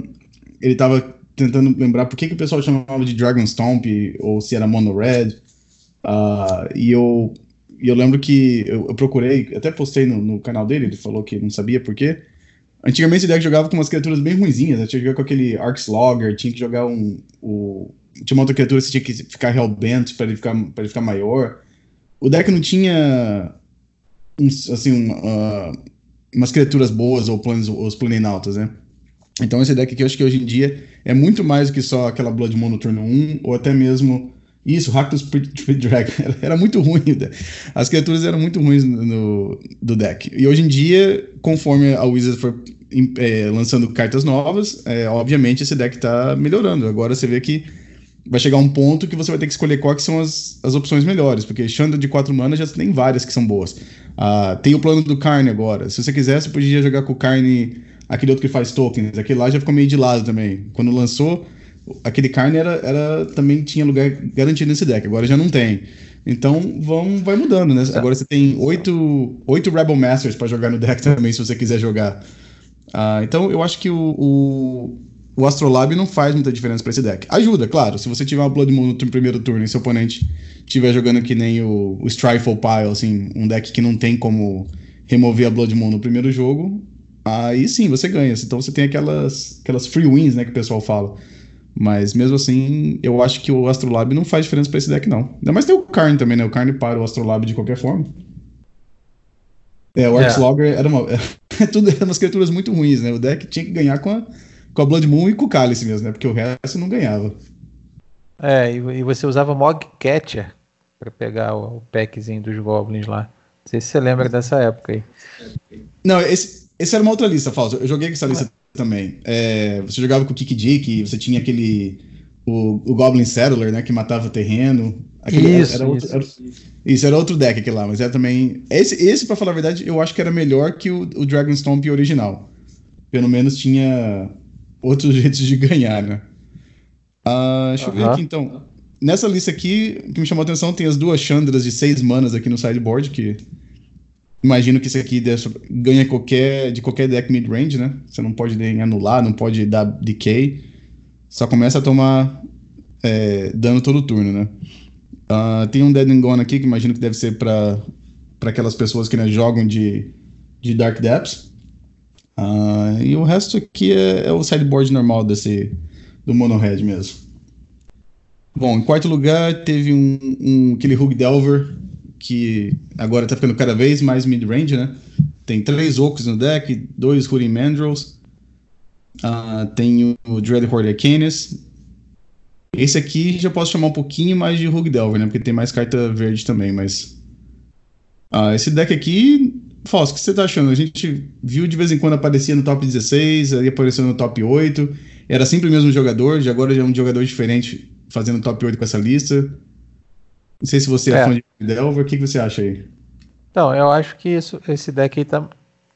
ele tava tentando lembrar por que, que o pessoal chamava de Dragon Stomp ou se era Mono Red. Uh, e eu, eu lembro que eu, eu procurei, até postei no, no, canal dele, ele falou que não sabia por quê. Antigamente esse deck jogava com umas criaturas bem ruinzinhas, né? tinha que jogar com aquele Arxlogger, tinha que jogar um. O, tinha uma outra criatura que tinha que ficar Hellbent para ele ficar, pra ele ficar maior. O deck não tinha. Uns, assim, uh, umas criaturas boas ou planos, os planinautas, né? Então esse deck aqui eu acho que hoje em dia é muito mais do que só aquela Blood Moon no turno 1, ou até mesmo isso, Rakdos Dragon. Era muito ruim. As criaturas eram muito ruins no, do deck. E hoje em dia, conforme a Wizard for é, lançando cartas novas, é, obviamente esse deck está melhorando. Agora você vê que vai chegar um ponto que você vai ter que escolher quais são as, as opções melhores, porque Chandra de 4 mana já tem várias que são boas. Uh, tem o plano do Carne agora. Se você quiser, você podia jogar com o Carne, aquele outro que faz tokens. Aquele lá já ficou meio de lado também. Quando lançou, aquele Carne era, era, também tinha lugar garantido nesse deck, agora já não tem. Então vão, vai mudando, né? Agora você tem oito, oito Rebel Masters para jogar no deck também, se você quiser jogar. Uh, então eu acho que o, o, o Astrolabe não faz muita diferença para esse deck. Ajuda, claro. Se você tiver uma Blood Moon no primeiro turno e seu oponente estiver jogando que nem o, o Strifle Pile, assim, um deck que não tem como remover a Blood Moon no primeiro jogo, aí sim você ganha. Então você tem aquelas, aquelas free wins, né, que o pessoal fala. Mas mesmo assim, eu acho que o Astrolabe não faz diferença para esse deck, não. Ainda mais tem o Karn também, né? O Karn para o Astrolabe de qualquer forma. É, o Arxlogger é. era uma. É, tudo eram umas criaturas muito ruins, né? O deck tinha que ganhar com a, com a Blood Moon e com o Cálice mesmo, né? Porque o resto não ganhava. É, e, você usava Mog Catcher para pegar o, o, packzinho dos Goblins lá. Não sei se você lembra dessa época aí. Não, esse, esse era uma outra lista, Fausto. Eu joguei com essa lista também. É, você jogava com o Kick Dick, você tinha aquele. O, o Goblin Settler, né? Que matava terreno. Aquele, isso, era, era, outro, isso. Era, isso, era outro deck aquele lá, mas era também. Esse, esse para falar a verdade, eu acho que era melhor que o, o Dragonstomp original. Pelo menos tinha outros jeitos de ganhar, né? Uh, deixa eu ver aqui então. Nessa lista aqui, o que me chamou a atenção tem as duas Chandras de seis manas aqui no sideboard, que imagino que isso aqui ganha qualquer, de qualquer deck mid-range, né? Você não pode nem anular, não pode dar decay. Só começa a tomar é, dano todo turno, né? Uh, tem um Dead and Gone aqui, que imagino que deve ser para aquelas pessoas que né, jogam de, de Dark Depths. Uh, e o resto aqui é, é, o sideboard normal desse do Mono Red mesmo. Bom, em quarto lugar teve um, um aquele Hug Delver, que agora tá ficando cada vez mais mid-range, né? Tem três Oaks no deck, dois Hooting Mandrills, uh, tem o Dread Horde Arcanis. Esse aqui já posso chamar um pouquinho mais de Hug Delver, né? Porque tem mais carta verde também, mas... Uh, esse deck aqui Fausto, o que você tá achando? A gente viu de vez em quando aparecia no top 16, aí apareceu no top 8. Era sempre o mesmo jogador, de agora já é um jogador diferente fazendo top 8 com essa lista. Não sei se você é, é fã de Delver, o que, que você acha aí? Então, eu acho que isso, esse deck aí tá.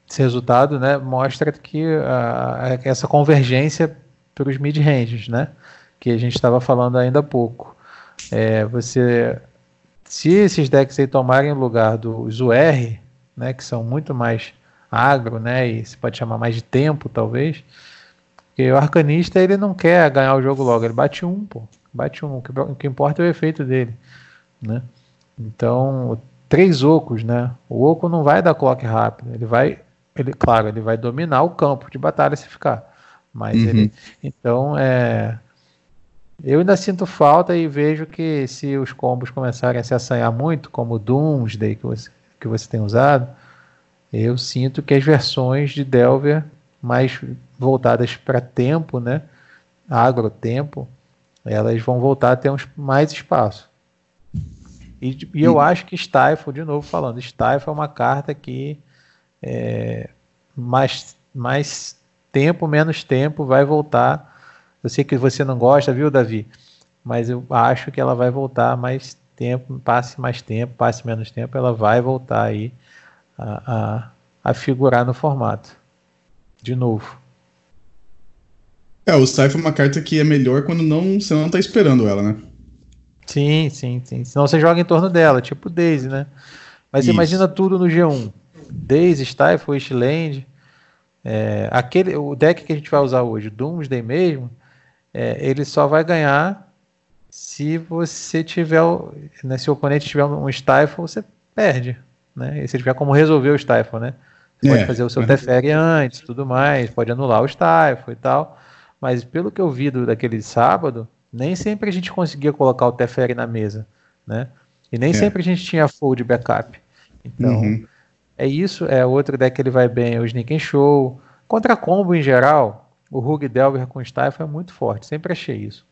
Esse resultado né, mostra que uh, essa convergência para os mid-ranges, né? Que a gente estava falando ainda há pouco. É, você. Se esses decks aí tomarem o lugar dos UR, né, que são muito mais agro, né, e se pode chamar mais de tempo, talvez. Porque o arcanista ele não quer ganhar o jogo logo, ele bate um, pô, bate um. O que, o que importa é o efeito dele, né? Então, três ocos, né? O oco não vai dar clock rápido, ele vai, ele, claro, ele vai dominar o campo de batalha se ficar, mas uhum. ele, então é, eu ainda sinto falta e vejo que se os combos começarem a se assanhar muito, como o Doomsday que você que você tem usado, eu sinto que as versões de Delver mais voltadas para tempo, né, agrotempo, elas vão voltar a ter uns, mais espaço. E, e eu acho que Stifle, de novo falando, Stifle é uma carta que é, mais, mais tempo, menos tempo, vai voltar. Eu sei que você não gosta, viu, Davi? Mas eu acho que ela vai voltar mais tempo, passe mais tempo, passe menos tempo, ela vai voltar aí a, a, a figurar no formato. De novo. É, o Cypher é uma carta que é melhor quando não, você não tá esperando ela, né? Sim, sim, sim. Senão você joga em torno dela, tipo Daisy, né? Mas imagina tudo no G1. Daisy, Stifle, Wishland. É, aquele, o deck que a gente vai usar hoje, Doomsday mesmo, é, ele só vai ganhar se você tiver, né, se o oponente tiver um stifle, você perde, né? E se tiver como resolver o stifle, né? Pode é, fazer o seu Teferi antes, tudo mais, pode anular o Stifle e tal. Mas pelo que eu vi do, daquele sábado, nem sempre a gente conseguia colocar o Teferi na mesa, né? E nem é. sempre a gente tinha full de backup. Então, uhum. é isso. É outro deck que ele vai bem, o Sneak and Show. Contra combo em geral, o Rug Delver com Stifle é muito forte, sempre achei isso.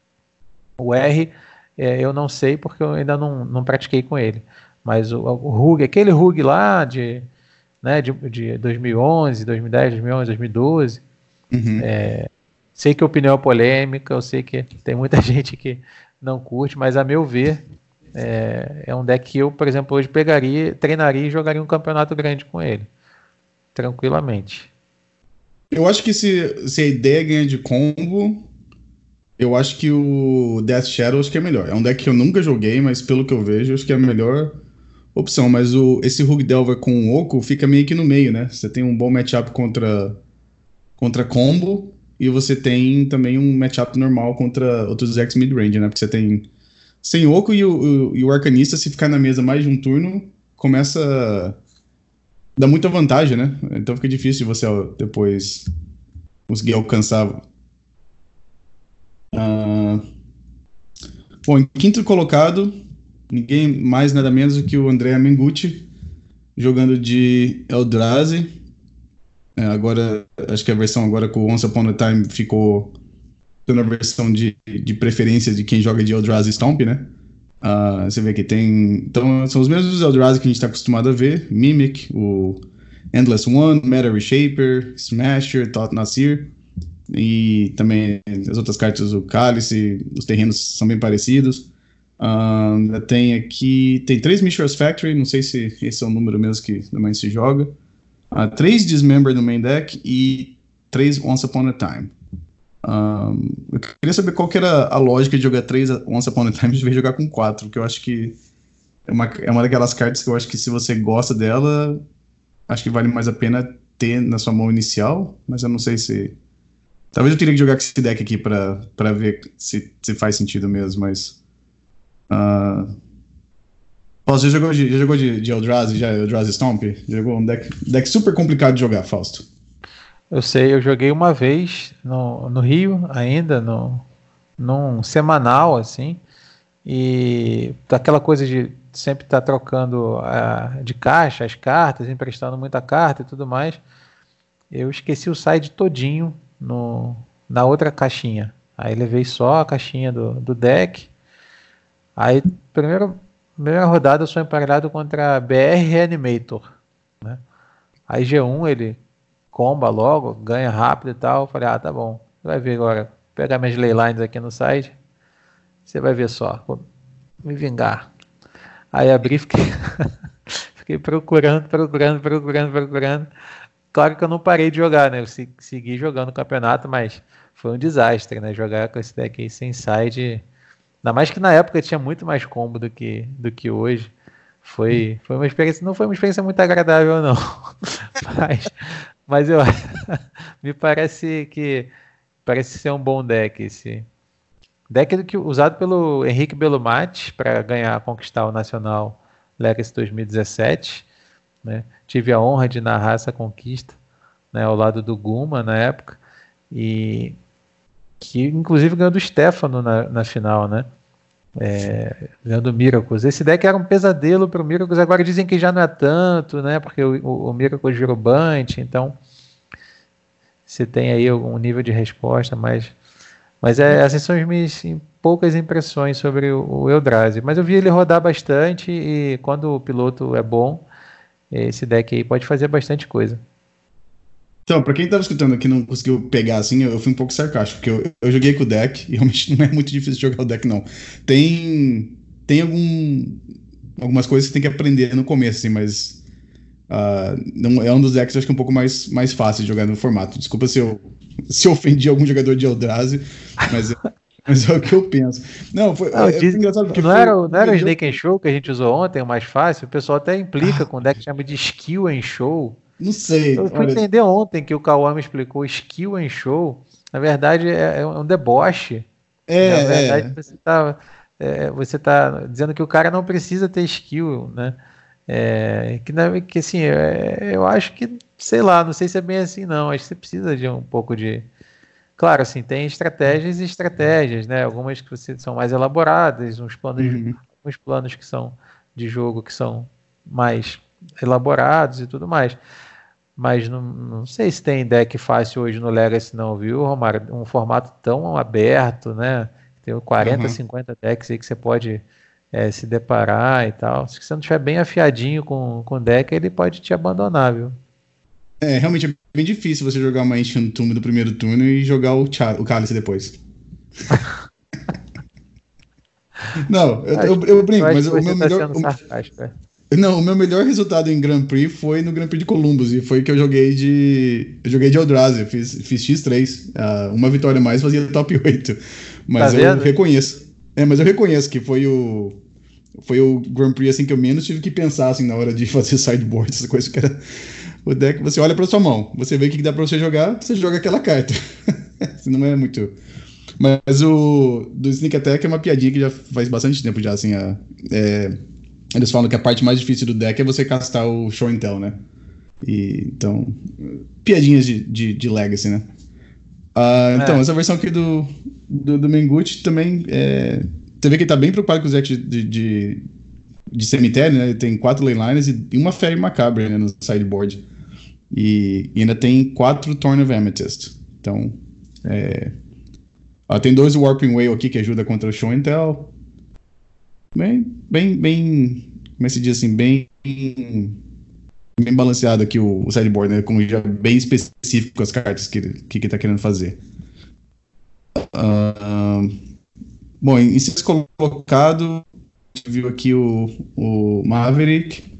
O R, é, eu não sei porque eu ainda não, não pratiquei com ele. Mas o, o Rug, aquele Rug lá de, né, de, de 2011, 2010, 2011, 2012, uhum. é, sei que a opinião é polêmica, eu sei que tem muita gente que não curte, mas a meu ver, é, é um deck que eu, por exemplo, hoje pegaria, treinaria e jogaria um campeonato grande com ele. Tranquilamente. Eu acho que se, se a ideia ganha de combo, eu acho que o Death Shadow acho que é melhor. É um deck que eu nunca joguei, mas pelo que eu vejo, acho que é a melhor opção. Mas o, esse Rug Delver com o Oco fica meio que no meio, né? Você tem um bom matchup contra, contra combo e você tem também um matchup normal contra outros decks mid-range, né? Porque você tem sem Oco e o, e o Arcanista, se ficar na mesa mais de um turno, começa dá muita vantagem, né? Então fica difícil você depois conseguir alcançar. Uh... Bom, em quinto colocado, ninguém mais nada menos do que o André Mengucci, jogando de Eldrazi. É, agora, acho que a versão agora com Once Upon a Time ficou na versão de, de preferência de quem joga de Eldrazi Stomp, né? Uh, você vê que tem. Então, são os mesmos Eldrazi que a gente está acostumado a ver: Mimic, o Endless One, Meta Reshaper, Smasher, Thought Nasir. E também as outras cartas, o Cálice, os terrenos são bem parecidos. Uh, tem aqui. Tem três Mishra's Factory, não sei se esse é o número mesmo que também se joga. Uh, três Dismember no main deck e três Once Upon a Time. Um, eu queria saber qual que era a lógica de jogar 3 Once Upon a Time vez de jogar com 4, porque eu acho que é uma, é uma daquelas cartas que eu acho que se você gosta dela, acho que vale mais a pena ter na sua mão inicial, mas eu não sei se. Talvez eu teria que jogar com esse deck aqui pra ver se, se faz sentido mesmo, mas. Uh... Fausto, já jogou de, já jogou de, de Eldrazi, já Eldrazi Stomp? Jogou um deck, deck super complicado de jogar, Fausto. Eu sei, eu joguei uma vez no, no Rio, ainda, no, num semanal, assim, e daquela coisa de sempre estar tá trocando de caixa as cartas, emprestando muita carta e tudo mais, eu esqueci o side todinho no, na outra caixinha. Aí levei só a caixinha do, do deck. Aí, primeira, primeira rodada, eu sou emparelhado contra BR Reanimator. Né? Aí G1 ele comba logo, ganha rápido e tal. falei, ah, tá bom. Vai ver agora. Pegar minhas leylines aqui no site. Você vai ver só. Vou me vingar. Aí abri fiquei, fiquei procurando, procurando, procurando, procurando. Claro que eu não parei de jogar, né? Eu segui jogando o campeonato, mas foi um desastre, né? Jogar com esse deck aí sem side. Ainda mais que na época tinha muito mais combo do que, do que hoje. Foi, foi uma experiência, não foi uma experiência muito agradável, não. mas, mas eu me parece que parece ser um bom deck esse. Deck que, usado pelo Henrique Belomati para ganhar, conquistar o Nacional Legacy 2017. Né? Tive a honra de narrar essa conquista né, ao lado do Guma na época. E que inclusive ganhou do Stefano na, na final, né? É, ganhando Miracles. Esse deck era um pesadelo para o Miracles, agora dizem que já não é tanto, né? Porque o, o, o Miracles virou Bunch, então você tem aí algum nível de resposta, mas, mas é, essas são as minhas poucas impressões sobre o, o Eldrazi. Mas eu vi ele rodar bastante e quando o piloto é bom, esse deck aí pode fazer bastante coisa. Então, pra quem tava escutando aqui e não conseguiu pegar assim, eu, fui um pouco sarcástico, porque eu, eu joguei com o deck e realmente não é muito difícil jogar o deck, não. Tem. Tem algum, algumas coisas que tem que aprender no começo, assim, mas. Uh, não, é um dos decks, acho que é um pouco mais, mais fácil de jogar no formato. Desculpa se eu, se eu ofendi algum jogador de Eldrazi, mas. Mas é o que eu penso. Não, foi, não, é, diz, engraçado porque. Não foi, era, não era o Snake and Show que a gente usou ontem, o mais fácil? O pessoal até implica ah. com o deck que chama de Skill and Show. Não sei. Eu fui olha... entender ontem que o Kawami explicou skill em show. Na verdade, é, é um deboche. É, Na verdade, é. você está é, você tá dizendo que o cara não precisa ter skill, né? É, que, que assim, é, eu acho que sei lá, não sei se é bem assim não. Acho que você precisa de um pouco de. Claro, assim, tem estratégias e estratégias, né? Algumas que você, são mais elaboradas, uns planos, uhum. uns planos que são de jogo que são mais elaborados e tudo mais. Mas não, não sei se tem deck fácil hoje no Legacy, não, viu, Romário? Um formato tão aberto, né? Tem 40, uhum. 50 decks aí que você pode é, se deparar e tal. Se você não estiver bem afiadinho com, o deck, ele pode te abandonar, viu? É, realmente é bem difícil você jogar uma Ancient Tomb do primeiro turno e jogar o, o Cálice depois. não, eu, eu, eu, brinco, mas o meu tá melhor. Sarcástico, é. Não, o meu melhor resultado em Grand Prix foi no Grand Prix de Columbus, e foi que eu joguei de. Eu joguei de Eldrazi, fiz, fiz X3. Uh, ah, uma vitória mais fazia top 8. Mas tá eu reconheço. É, mas eu reconheço que foi o. Foi o Grand Prix assim que eu menos tive que pensar assim, na hora de fazer sideboard, essa coisa que era. O deck, você olha pra sua mão, você vê o que dá pra você jogar, você joga aquela carta. não é muito. Mas o do Sneak Attack é uma piadinha que já faz bastante tempo já, assim. A, é, eles falam que a parte mais difícil do deck é você castar o Show and Tell, né? E, então, piadinhas de, de, de Legacy, né? Uh, então, é. essa versão aqui do, do, do Mengucci também. É, você vê que ele tá bem preocupado com os decks de, de, de, cemitério, né? Ele tem quatro Leyliners e uma Fairy Macabre né, no sideboard. E, e, ainda tem quatro Torn of Amethyst. Então, é, ó, tem dois Warping Whale aqui que ajuda contra o Show and Tell bem, bem, bem, como é que se diz assim, bem, bem balanceado aqui o, o sideboard, né, com já bem específico as cartas que, que, que tá querendo fazer. Uh, bom, em sexto colocado, viu aqui o, o Maverick.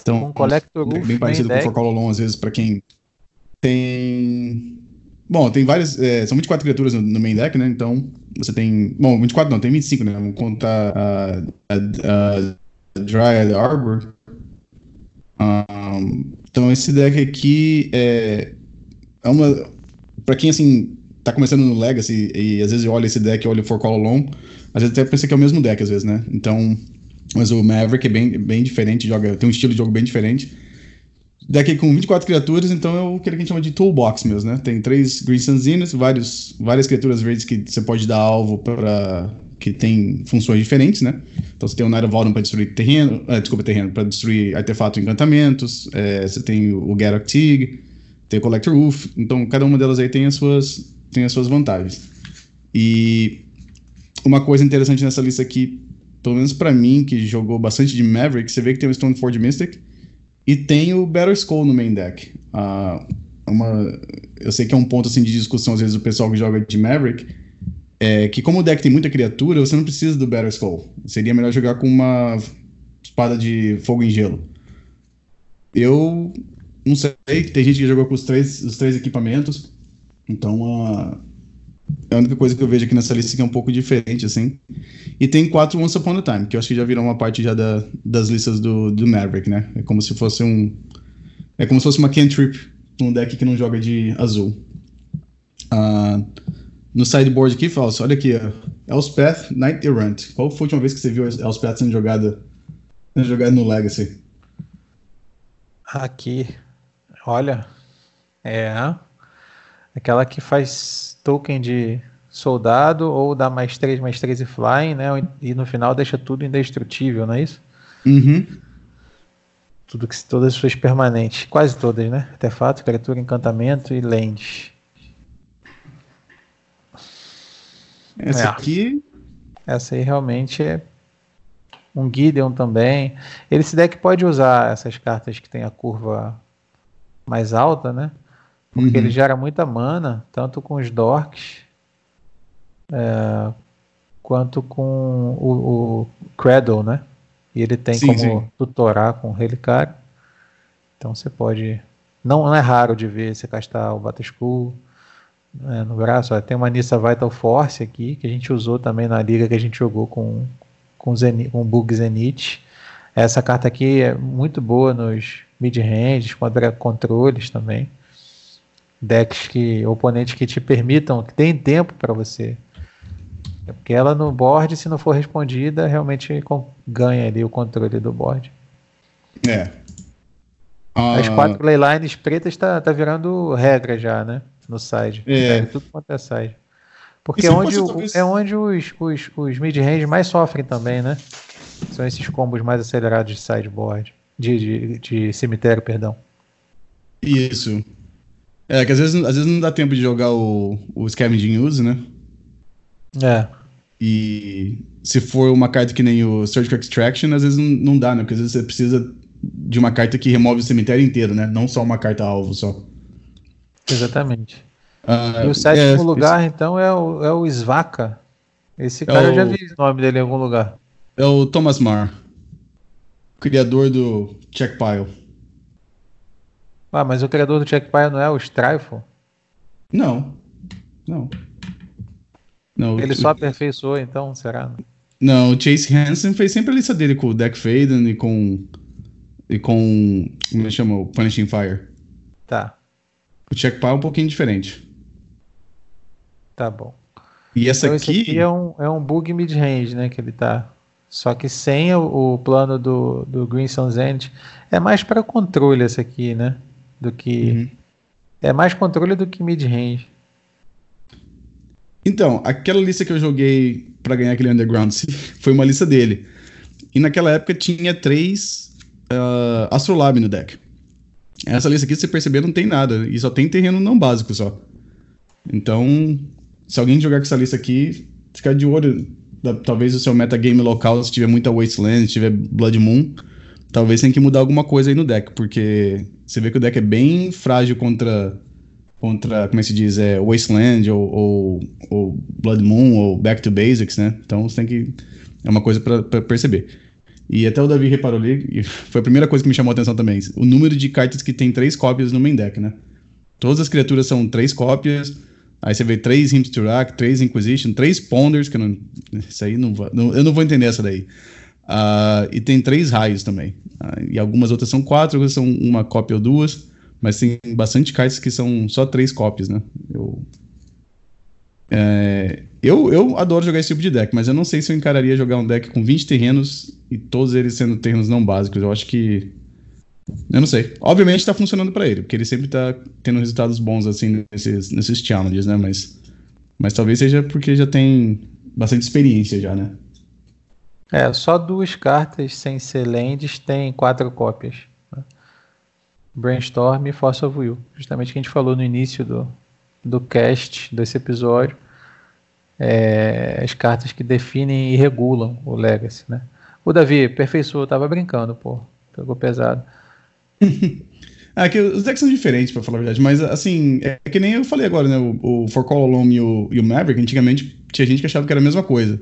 Então, um Collector bem parecido com o Forcololon, às vezes, para quem tem Bom, tem várias. É, são 24 criaturas no, no, main deck, né? Então, você tem. Bom, 24 não, tem 25, né? Vamos contar a, a, Dryad Arbor. Um, então, esse deck aqui é, é uma. Pra quem, assim, tá começando no Legacy e, e às vezes olha esse deck e olha o For Call Alone, às vezes até pensa que é o mesmo deck, às vezes, né? Então. Mas o Maverick é bem, bem diferente, joga, tem um estilo de jogo bem diferente deck com 24 criaturas, então é o que a gente chama de toolbox mesmo, né? Tem três Green Sunzinhos, vários, várias criaturas verdes que você pode dar alvo para que tem funções diferentes, né? Então você tem o Night of para destruir terreno, é, desculpa, terreno, para destruir artefato e encantamentos, é, você tem o Garrock Tig, tem o Collector Wolf, então cada uma delas aí tem as suas, tem as suas vantagens. E uma coisa interessante nessa lista aqui, pelo menos para mim, que jogou bastante de Maverick, você vê que tem o Stoneforge Mystic, e tem o Better Skull no main deck. Uh, uma, eu sei que é um ponto assim, de discussão, às vezes, do pessoal que joga de Maverick, é que como o deck tem muita criatura, você não precisa do Better Skull. Seria melhor jogar com uma espada de fogo em gelo. Eu não sei, tem gente que jogou com os três, os três equipamentos, então uh, é a única coisa que eu vejo aqui nessa lista que é um pouco diferente, assim. E tem quatro Once Upon a Time, que eu acho que já virou uma parte já da, das listas do, do Maverick, né? É como se fosse um... É como se fosse uma cantrip um deck que não joga de azul. Uh, no sideboard aqui, Falso, olha aqui, ó. Elspeth Knight Errant. Qual foi a última vez que você viu Elspeth sendo jogada, sendo jogada no Legacy? Aqui, olha, é aquela que faz token de soldado ou dá mais 3, mais 3 e flying, né? E no final deixa tudo indestrutível, não é isso? Uhum. Tudo que todas as suas permanentes, quase todas, né? Artefato, criatura, encantamento e land. Essa é. aqui. Essa aí realmente é um Gideon também. Esse deck pode usar essas cartas que tem a curva mais alta, né? Porque uhum. ele gera muita mana, tanto com os dorks, é, quanto com o, o, Cradle, né? E ele tem sim, como sim. tutorar com o Relicário. Então você pode. Não, não é raro de ver você castar o Bataskull é, no braço. Ó, tem uma Nissa Vital Force aqui, que a gente usou também na liga que a gente jogou com, com, Zenith, com Bug Zenith. Essa carta aqui é muito boa nos mid-ranges, contra controles também decks que oponentes que te permitam, que tem tempo para você. É porque ela no board, se não for respondida, realmente ganha ali o controle do board. É. Ah, As quatro laylines pretas tá, tá virando regra já, né? No side. É. é tudo quanto é side. Porque é onde, o, talvez... é onde os, os, os mid-range mais sofrem também, né? São esses combos mais acelerados de sideboard. De, de, de cemitério, perdão. Isso. É, que às vezes, às vezes não dá tempo de jogar o, o Scavenging Use, né? É. E se for uma carta que nem o Surgical Extraction, às vezes não, não dá, né? Porque às vezes você precisa de uma carta que remove o cemitério inteiro, né? Não só uma carta alvo só. Exatamente. Uh, e o sétimo é, lugar, esse... então, é o, é o Svaka. Esse é cara é eu já vi o nome dele em algum lugar. É o Thomas Marr, criador do Checkpile. Ah, mas o criador do Checkpile não é o Strifle? Não. Não. não Ele só aperfeiçoou, então, será? Não, o Chase Hansen fez sempre a lista dele com o Deck Faden e com. E com. Como ele chamou? Punishing Fire. Tá. O Checkpile é um pouquinho diferente. Tá bom. E essa então, aqui... aqui é um, é um bug mid-range, né? Que ele tá. Só que sem o, o plano do, do Green Sun's End. É mais para controle essa aqui, né? Do que. Uhum. É mais controle do que mid-range. Então, aquela lista que eu joguei para ganhar aquele Underground foi uma lista dele. E naquela época tinha três uh, Astrolabe no deck. Essa lista aqui, se você perceber, não tem nada. E só tem terreno não básico só. Então, se alguém jogar com essa lista aqui, ficar de olho. Talvez o seu metagame local, se tiver muita Wasteland, se tiver Blood Moon, talvez tenha que mudar alguma coisa aí no deck, porque você vê que o deck é bem frágil contra, contra como é que se diz, é, Wasteland ou, ou, ou Blood Moon ou Back to Basics, né? Então você tem que. É uma coisa para perceber. E até o Davi reparou ali, foi a primeira coisa que me chamou a atenção também, o número de cartas que tem três cópias no main deck, né? Todas as criaturas são três cópias, aí você vê três Hymn to Turak, três Inquisition, três Ponders, que eu não, isso aí não, não, eu não vou entender essa daí. Uh, e tem três raios também. Uh, e algumas outras são quatro, outras são uma cópia ou duas, mas tem bastante cartas que são só três cópias, né? Eu, é, eu, eu adoro jogar esse tipo de deck, mas eu não sei se eu encararia jogar um deck com 20 terrenos e todos eles sendo terrenos não básicos. Eu acho que. Eu não sei. Obviamente está funcionando para ele, porque ele sempre está tendo resultados bons assim nesses, nesses challenges, né? Mas, mas talvez seja porque já tem bastante experiência já, né? É, só duas cartas sem ser lands tem quatro cópias. Né? Brainstorm e Force of Will. Justamente que a gente falou no início do, do cast desse episódio é, as cartas que definem e regulam o Legacy, né? O Davi, perfeiçoou, tava brincando, pô. Pegou pesado. ah, que os decks são diferentes, para falar a verdade, mas assim, é que nem eu falei agora, né? O, o For Call Alone e o, e o Maverick, antigamente tinha gente que achava que era a mesma coisa.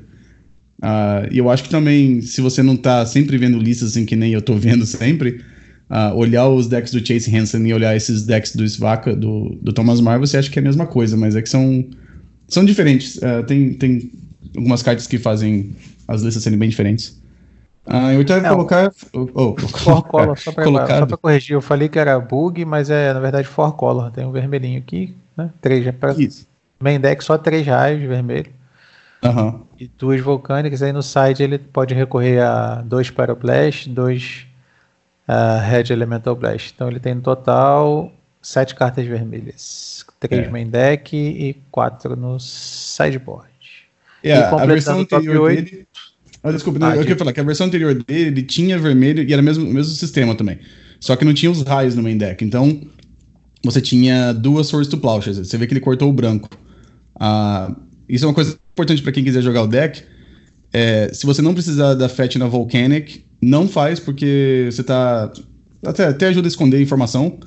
Uh, e eu acho que também, se você não tá sempre vendo listas assim que nem eu tô vendo sempre, uh, olhar os decks do Chase Hansen e olhar esses decks do Svaka, do, do Thomas Mar, você acha que é a mesma coisa, mas é que são são diferentes. Uh, tem, tem algumas cartas que fazem as listas serem bem diferentes. Uh, eu quero colocar. Oh, oh, for color, só para corrigir, eu falei que era bug, mas é na verdade for color. Tem um vermelhinho aqui, né? Três, é pra... Isso. Main deck só três raios vermelho. Uhum. E duas vulcânicas. Aí no side ele pode recorrer a dois Pyroblast, dois uh, Red Elemental Blast. Então ele tem no total sete cartas vermelhas. Três é. main deck e quatro no sideboard. É, a versão anterior 8... dele. Ah, desculpa, ah, eu queria falar que a versão anterior dele ele tinha vermelho e era o mesmo, mesmo sistema também. Só que não tinha os raios no main deck. Então, você tinha duas Swords to Plowshares. Você vê que ele cortou o branco. Ah, isso é uma coisa importante para quem quiser jogar o deck. É, se você não precisar da Fetch na Volcanic, não faz, porque você tá. Até, até ajuda a esconder a informação.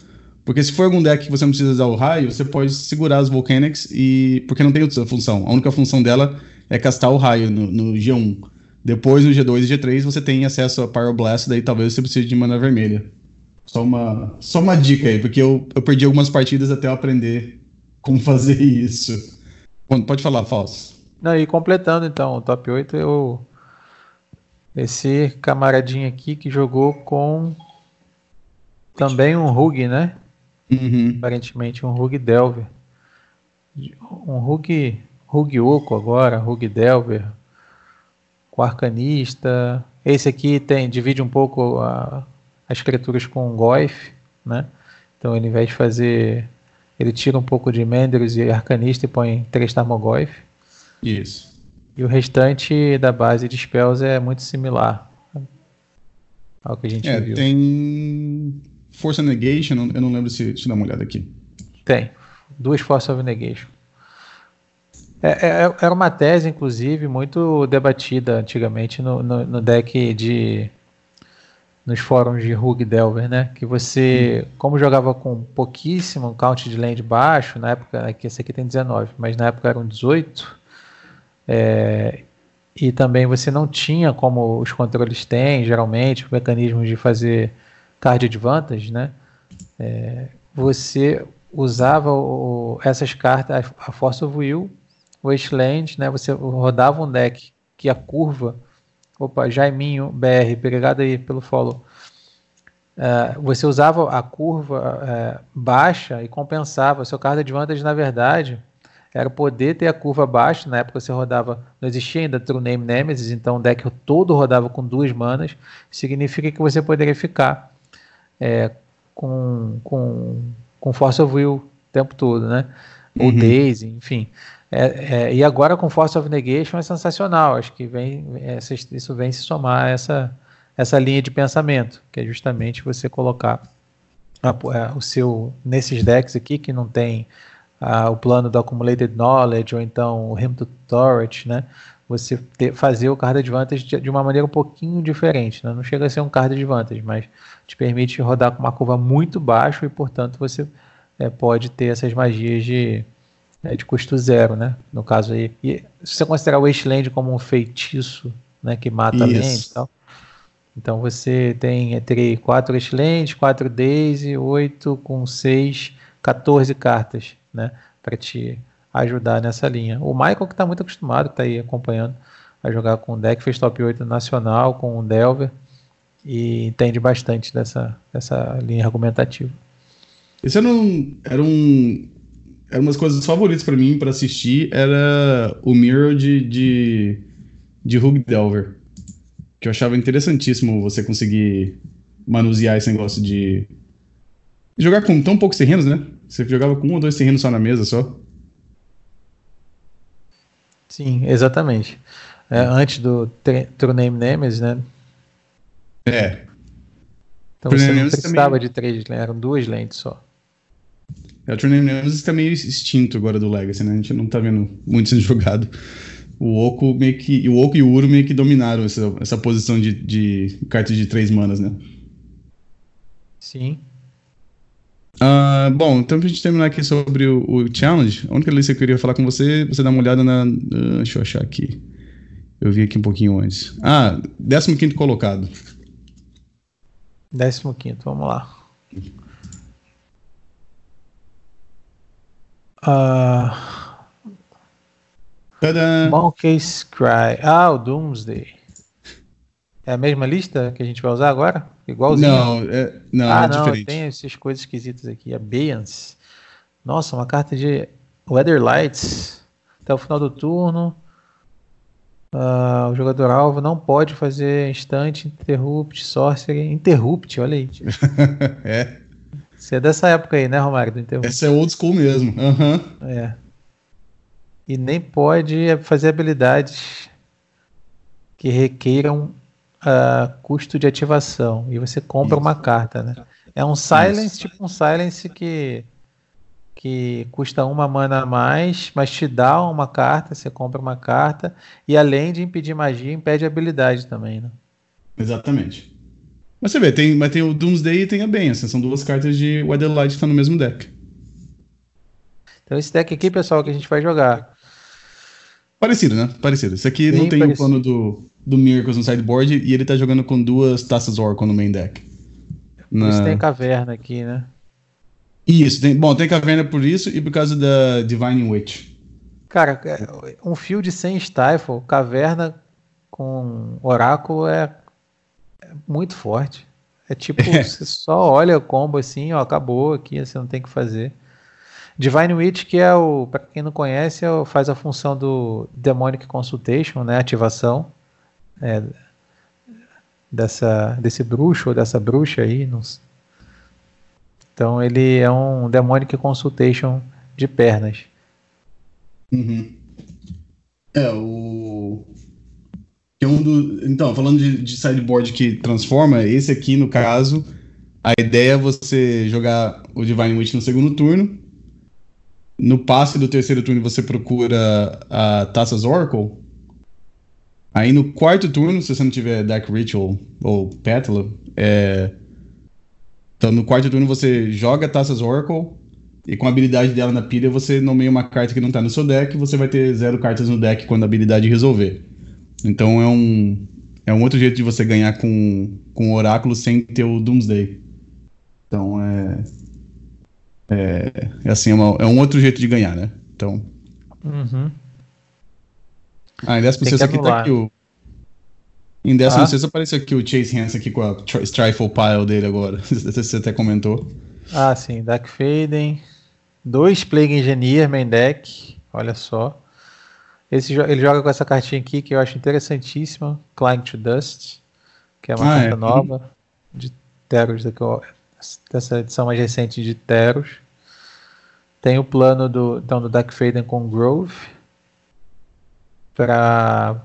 Porque se for algum deck que você não precisa usar o raio, você pode segurar as Volcanics e. Porque não tem outra função. A única função dela é castar o raio no, no G1. Depois no G2 e G3 você tem acesso a Pyroblast, daí talvez você precise de mana vermelha. Só uma, só uma dica aí, porque eu, eu perdi algumas partidas até eu aprender como fazer isso. Pode falar, Falso. Não, e completando então o top 8, eu. Esse camaradinho aqui que jogou com também um Rug, né? Uhum. Aparentemente um Rug Delver. Um Rug, Rug Oco agora, Rug Delver. Com Arcanista. Esse aqui tem divide um pouco a, as criaturas com Goif. né? Então ele, de fazer. Ele tira um pouco de Menders e Arcanista e põe três Tarmogoyf. Isso. E o restante da base de spells é muito similar ao que a gente é, viu. Tem Force Negation, eu não lembro se. Eu dar uma olhada aqui. Tem. Duas Force of Negation. É, é, é, era uma tese, inclusive, muito debatida antigamente no, no, no deck de. Nos fóruns de Rug Delver, né? Que você, como jogava com pouquíssimo count de land baixo, na época, né, que esse aqui tem 19, mas na época eram 18, é, e também você não tinha, como os controles têm, geralmente, mecanismos de fazer card advantage, né? É, você usava o, essas cartas, a Force of Will Wasteland, né? Você rodava um deck que a curva. Opa, Jaiminho BR, obrigado aí pelo follow. Uh, você usava a curva uh, baixa e compensava. Seu card advantage, na verdade, era poder ter a curva baixa. Na época você rodava, não existia ainda True Name Nemesis, então o deck todo rodava com duas manas. Significa que você poderia ficar é, com, com, com Force of Will o tempo todo, né? Ou uhum. Daisy, enfim. É, é, e agora com Force of Negation é sensacional. Acho que vem, essa, isso vem se somar a essa, essa linha de pensamento, que é justamente você colocar a, a, o seu nesses decks aqui que não tem a, o plano do Accumulated Knowledge ou então o Rim to né? Você ter, fazer o card advantage de, de uma maneira um pouquinho diferente, né? Não chega a ser um card advantage, mas te permite rodar com uma curva muito baixa e, portanto, você é, pode ter essas magias de é, de custo zero, né? No caso aí. E se você considerar o Wasteland como um feitiço, né? Que mata Isso. a mente e tal. Então você tem entre 4 Wasteland, 4 Daisy, 8 com 6, 14 cartas, né? Para te ajudar nessa linha. O Michael que está muito acostumado, que está aí acompanhando a jogar com o deck, fez top 8 nacional com o Delver e entende bastante dessa, dessa linha argumentativa. Esse era um, era um era umas coisas favoritas para mim para assistir era o Mirror de, de, de Hug Delver. Que eu achava interessantíssimo você conseguir manusear esse negócio de. Jogar com tão poucos terrenos, né? Você jogava com um ou dois terrenos só na mesa só. Sim, exatamente. É, antes do True Name Nemesis, né? É. Então True você não precisava também... de três, né? eram duas lentes só. É, o Trinity Nemesis tá meio extinto agora do Legacy, né? A gente não tá vendo muito sendo jogado. O Oco meio que. O Oco e o Uro meio que dominaram essa, essa posição de, de cartas de três manas, né? Sim. Uh, bom, então pra gente terminar aqui sobre o, o, Challenge, a única lista que eu queria falar com você, você dá uma olhada na. Uh, deixa eu achar aqui. Eu vi aqui um pouquinho antes. Ah, 15 colocado. 15, vamos lá. Uh, Monkey's Cry. Ah, o Doomsday. É a mesma lista que a gente vai usar agora? Igualzinho? Não, é, não, ah, é não, diferente. tem essas coisas esquisitas aqui. Abeyance. Nossa, uma carta de Weather Lights. Até o final do turno. Uh, o jogador alvo não pode fazer instante, interrupt, sorcery. Interrupt, olha aí. é. Você é dessa época aí, né, Romário? Do Essa é old school mesmo. Uhum. É. E nem pode fazer habilidades que requeiram uh, custo de ativação. E você compra Isso. uma carta, né? É um silence, Isso. tipo um silence que, que custa uma mana a mais, mas te dá uma carta, você compra uma carta, e além de impedir magia, impede habilidade também, né? Exatamente. Mas você vê, tem, mas tem o Doomsday e tem a Benção. São duas cartas de Weatherlight que estão no mesmo deck. Então esse deck aqui, pessoal, que a gente vai jogar. Parecido, né? Parecido. Esse aqui Bem não tem parecido. o plano do, do Miracles no sideboard e ele tá jogando com duas taças Oracle no main deck. Na... Isso tem caverna aqui, né? Isso, tem, bom, tem caverna por isso e por causa da Divine Witch. Cara, um field sem Stifle, caverna com oráculo é muito forte. É tipo, você só olha o combo assim, ó, acabou aqui, você não tem que fazer. Divine Witch, que é o, para quem não conhece, é faz a função do Demonic Consultation, né, ativação é, dessa, desse bruxo ou dessa bruxa aí, não, Então ele é um Demonic Consultation de pernas. Uhum. É, o. Um do... Então, falando de, de sideboard que transforma, esse aqui, no caso, a ideia é você jogar o Divine Witch no segundo turno. No passe do terceiro turno, você procura a Taças Oracle. Aí no quarto turno, se você não tiver Dark Ritual ou Petala, é... então no quarto turno você joga Taças Oracle e com a habilidade dela na pilha, você nomeia uma carta que não tá no seu deck, você vai ter zero cartas no deck quando a habilidade resolver. Então é um, é um outro jeito de você ganhar com, com o Oráculo sem ter o Doomsday. Então é. É, é assim, é, uma, é um outro jeito de ganhar, né? Então. Uhum. Ah, em 16 aqui tá aqui o. Em 16 ah. apareceu aqui o Chase Hansen aqui com a Strifle Pile dele agora. Você até comentou. Ah, sim, Dark Faden. Dois Plague Engineer main deck, olha só. Esse, ele joga com essa cartinha aqui que eu acho interessantíssima, Climb to Dust, que é uma ah, carta é. nova de Teros, dessa edição mais recente de Teros. Tem o plano do, então, do Dark Faden com Grove para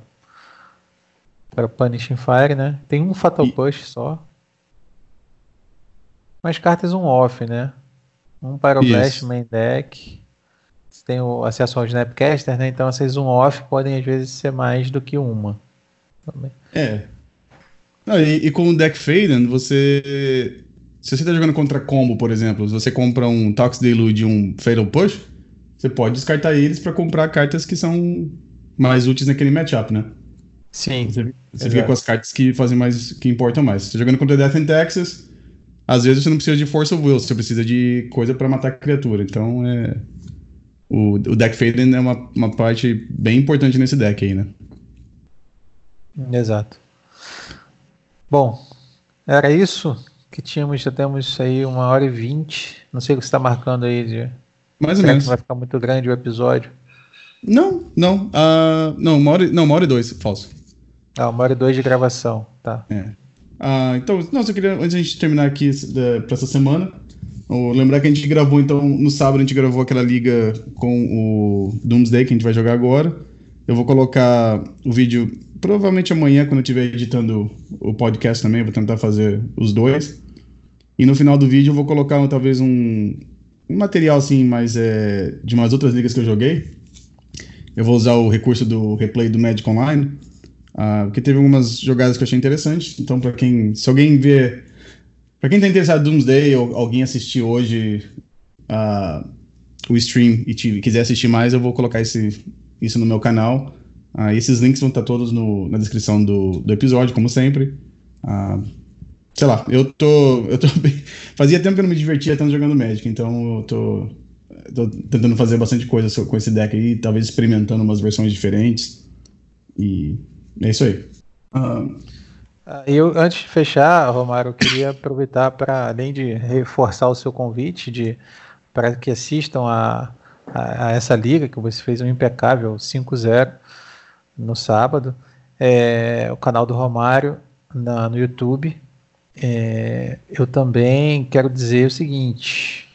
para Punishing Fire, né? Tem um Fatal e... Push só. Mas cartas um off, né? Um Pyroblast main deck. Tem o acesso ao Snapcaster, né? Então essas um off podem às vezes ser mais do que uma. Também. É. Não, e, e, com o deck Faden, você. Se você está jogando contra combo, por exemplo, se você compra um Tox Delude e um Fatal Push, você pode descartar eles para comprar cartas que são mais úteis naquele matchup, né? Sim. Você, você fica com as cartas que fazem mais. que importam mais. Você tá jogando contra Death in Texas às vezes você não precisa de force of will, você precisa de coisa para matar a criatura. Então, é, o, o deck Faden é uma, uma parte bem importante nesse deck aí, né? Exato. Bom, era isso que tínhamos, já temos aí uma hora e vinte. Não sei o que você está marcando aí de. Mais ou menos. vai ficar muito grande o episódio. Não, não. Uh, não, uma hora, não, uma hora e dois, falso. Ah, uma hora e dois de gravação, tá. É. Ah, então, não, só queria, antes de a gente terminar aqui para essa semana, lembrar que a gente gravou, então, no sábado a gente gravou aquela liga com o Doomsday, que a gente vai jogar agora. Eu vou colocar o vídeo provavelmente amanhã, quando eu estiver editando o podcast também, vou tentar fazer os dois. E no final do vídeo eu vou colocar talvez um, um material assim, mais é, de umas outras ligas que eu joguei. Eu vou usar o recurso do replay do Magic Online Uh, porque teve algumas jogadas que eu achei interessantes. Então, para quem. Se alguém vê. Para quem tá interessado em Doomsday ou alguém assistir hoje uh, o stream e te, quiser assistir mais, eu vou colocar esse, isso no meu canal. Uh, esses links vão estar todos no, na descrição do, do episódio, como sempre. sei lá, eu tô. Eu tô bem, fazia tempo que eu não me divertia tanto jogando Magic, então eu tô, tô tentando fazer bastante coisa com esse deck aí, talvez experimentando umas versões diferentes. E é isso aí. Uh... Eu, antes de fechar, Romário, eu queria aproveitar para, além de reforçar o seu convite de para que assistam a, a, a, essa liga, que você fez um impecável 5-0 no sábado, é, o canal do Romário na, no YouTube. É, eu também quero dizer o seguinte,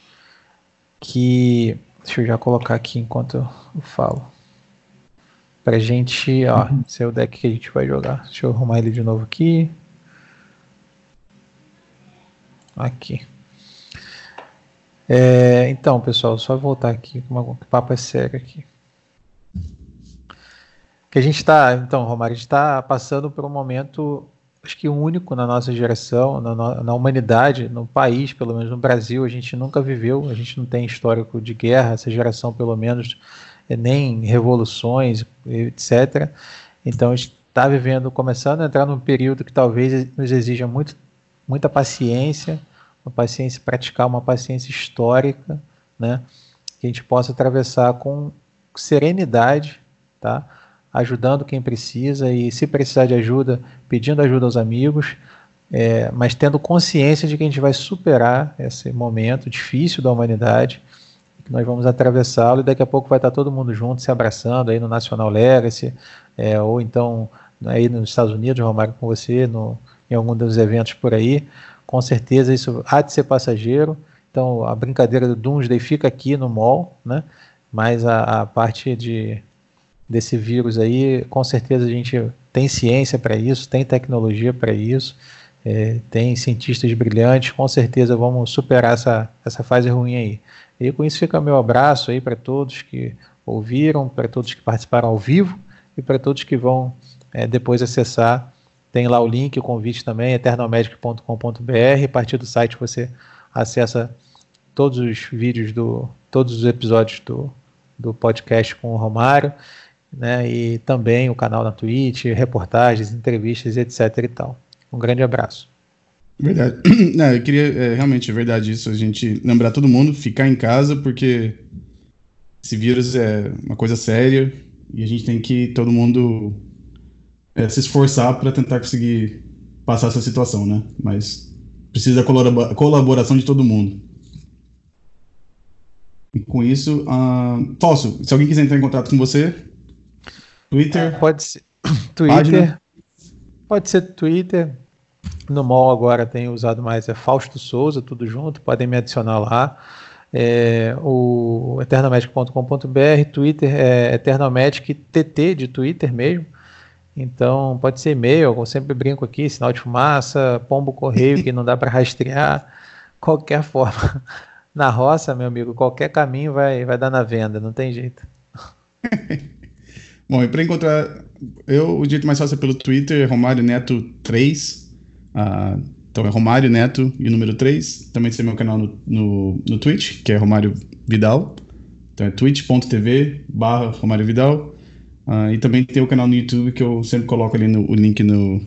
que deixa eu já colocar aqui enquanto eu falo. Pra gente, ó, uhum. esse é o deck que a gente vai jogar. Deixa eu arrumar ele de novo aqui. Aqui. É, então, pessoal, só voltar aqui, que o papo é sério aqui. Que a gente está, então, Romário, a gente está passando por um momento, acho que único na nossa geração, na, na, humanidade, no país, pelo menos no Brasil, a gente nunca viveu, a gente não tem histórico de guerra, essa geração, pelo menos, nem revoluções, etc. Então a gente está vivendo, começando a entrar num período que talvez nos exija muito, muita paciência, uma paciência praticar, uma paciência histórica, né? Que a gente possa atravessar com serenidade, tá? Ajudando quem precisa e se precisar de ajuda, pedindo ajuda aos amigos, é, mas tendo consciência de que a gente vai superar esse momento difícil da humanidade nós vamos atravessá-lo e daqui a pouco vai estar todo mundo junto, se abraçando aí no National Legacy, é, ou então aí nos Estados Unidos, Romário, com você, no, em algum dos eventos por aí. Com certeza isso há de ser passageiro Então a brincadeira do Doomsday fica aqui no mall, né? Mas a, a parte de desse vírus aí, com certeza a gente tem ciência para isso, tem tecnologia para isso, é, tem cientistas brilhantes, com certeza vamos superar essa, essa fase ruim aí. E com isso fica meu abraço aí para todos que ouviram, para todos que participaram ao vivo e para todos que vão é, depois acessar. Tem lá o link, o convite também, eternalmagic.com.br. A partir do site você acessa todos os vídeos do, todos os episódios do, do podcast com o Romário, né? E também o canal na Twitch, reportagens, entrevistas, etc. e tal. Um grande abraço. Verdade. Não, eu queria é, realmente, é verdade isso, a gente lembrar todo mundo, ficar em casa, porque esse vírus é uma coisa séria e a gente tem que todo mundo é, se esforçar para tentar conseguir passar essa situação, né? Mas precisa da colaboração de todo mundo. E com isso, uh, Falso, se alguém quiser entrar em contato com você, Twitter. É, pode ser Twitter. Página. Pode ser Twitter. No mall agora tenho usado mais é Fausto Souza, tudo junto, podem me adicionar lá. É, o eternamedic.com.br, Twitter é eternamedic TT de Twitter mesmo. Então pode ser e-mail, eu sempre brinco aqui, sinal de fumaça, pombo correio que não dá para rastrear, qualquer forma. Na roça, meu amigo, qualquer caminho vai, vai dar na venda, não tem jeito. Bom, e para encontrar eu, o jeito mais fácil é pelo Twitter, Romário Neto 3. Ah, então é Romário Neto e número 3. Também tem meu canal no, no, no Twitch, que é Romário Vidal. Então é twitch.tv barra Romário Vidal. Uh, e também tem o canal no YouTube que eu sempre coloco ali no, o link no,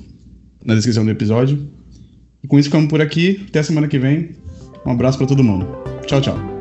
na descrição do episódio. E com isso ficamos por aqui. Até semana que vem. Um abraço para todo mundo. Tchau, tchau.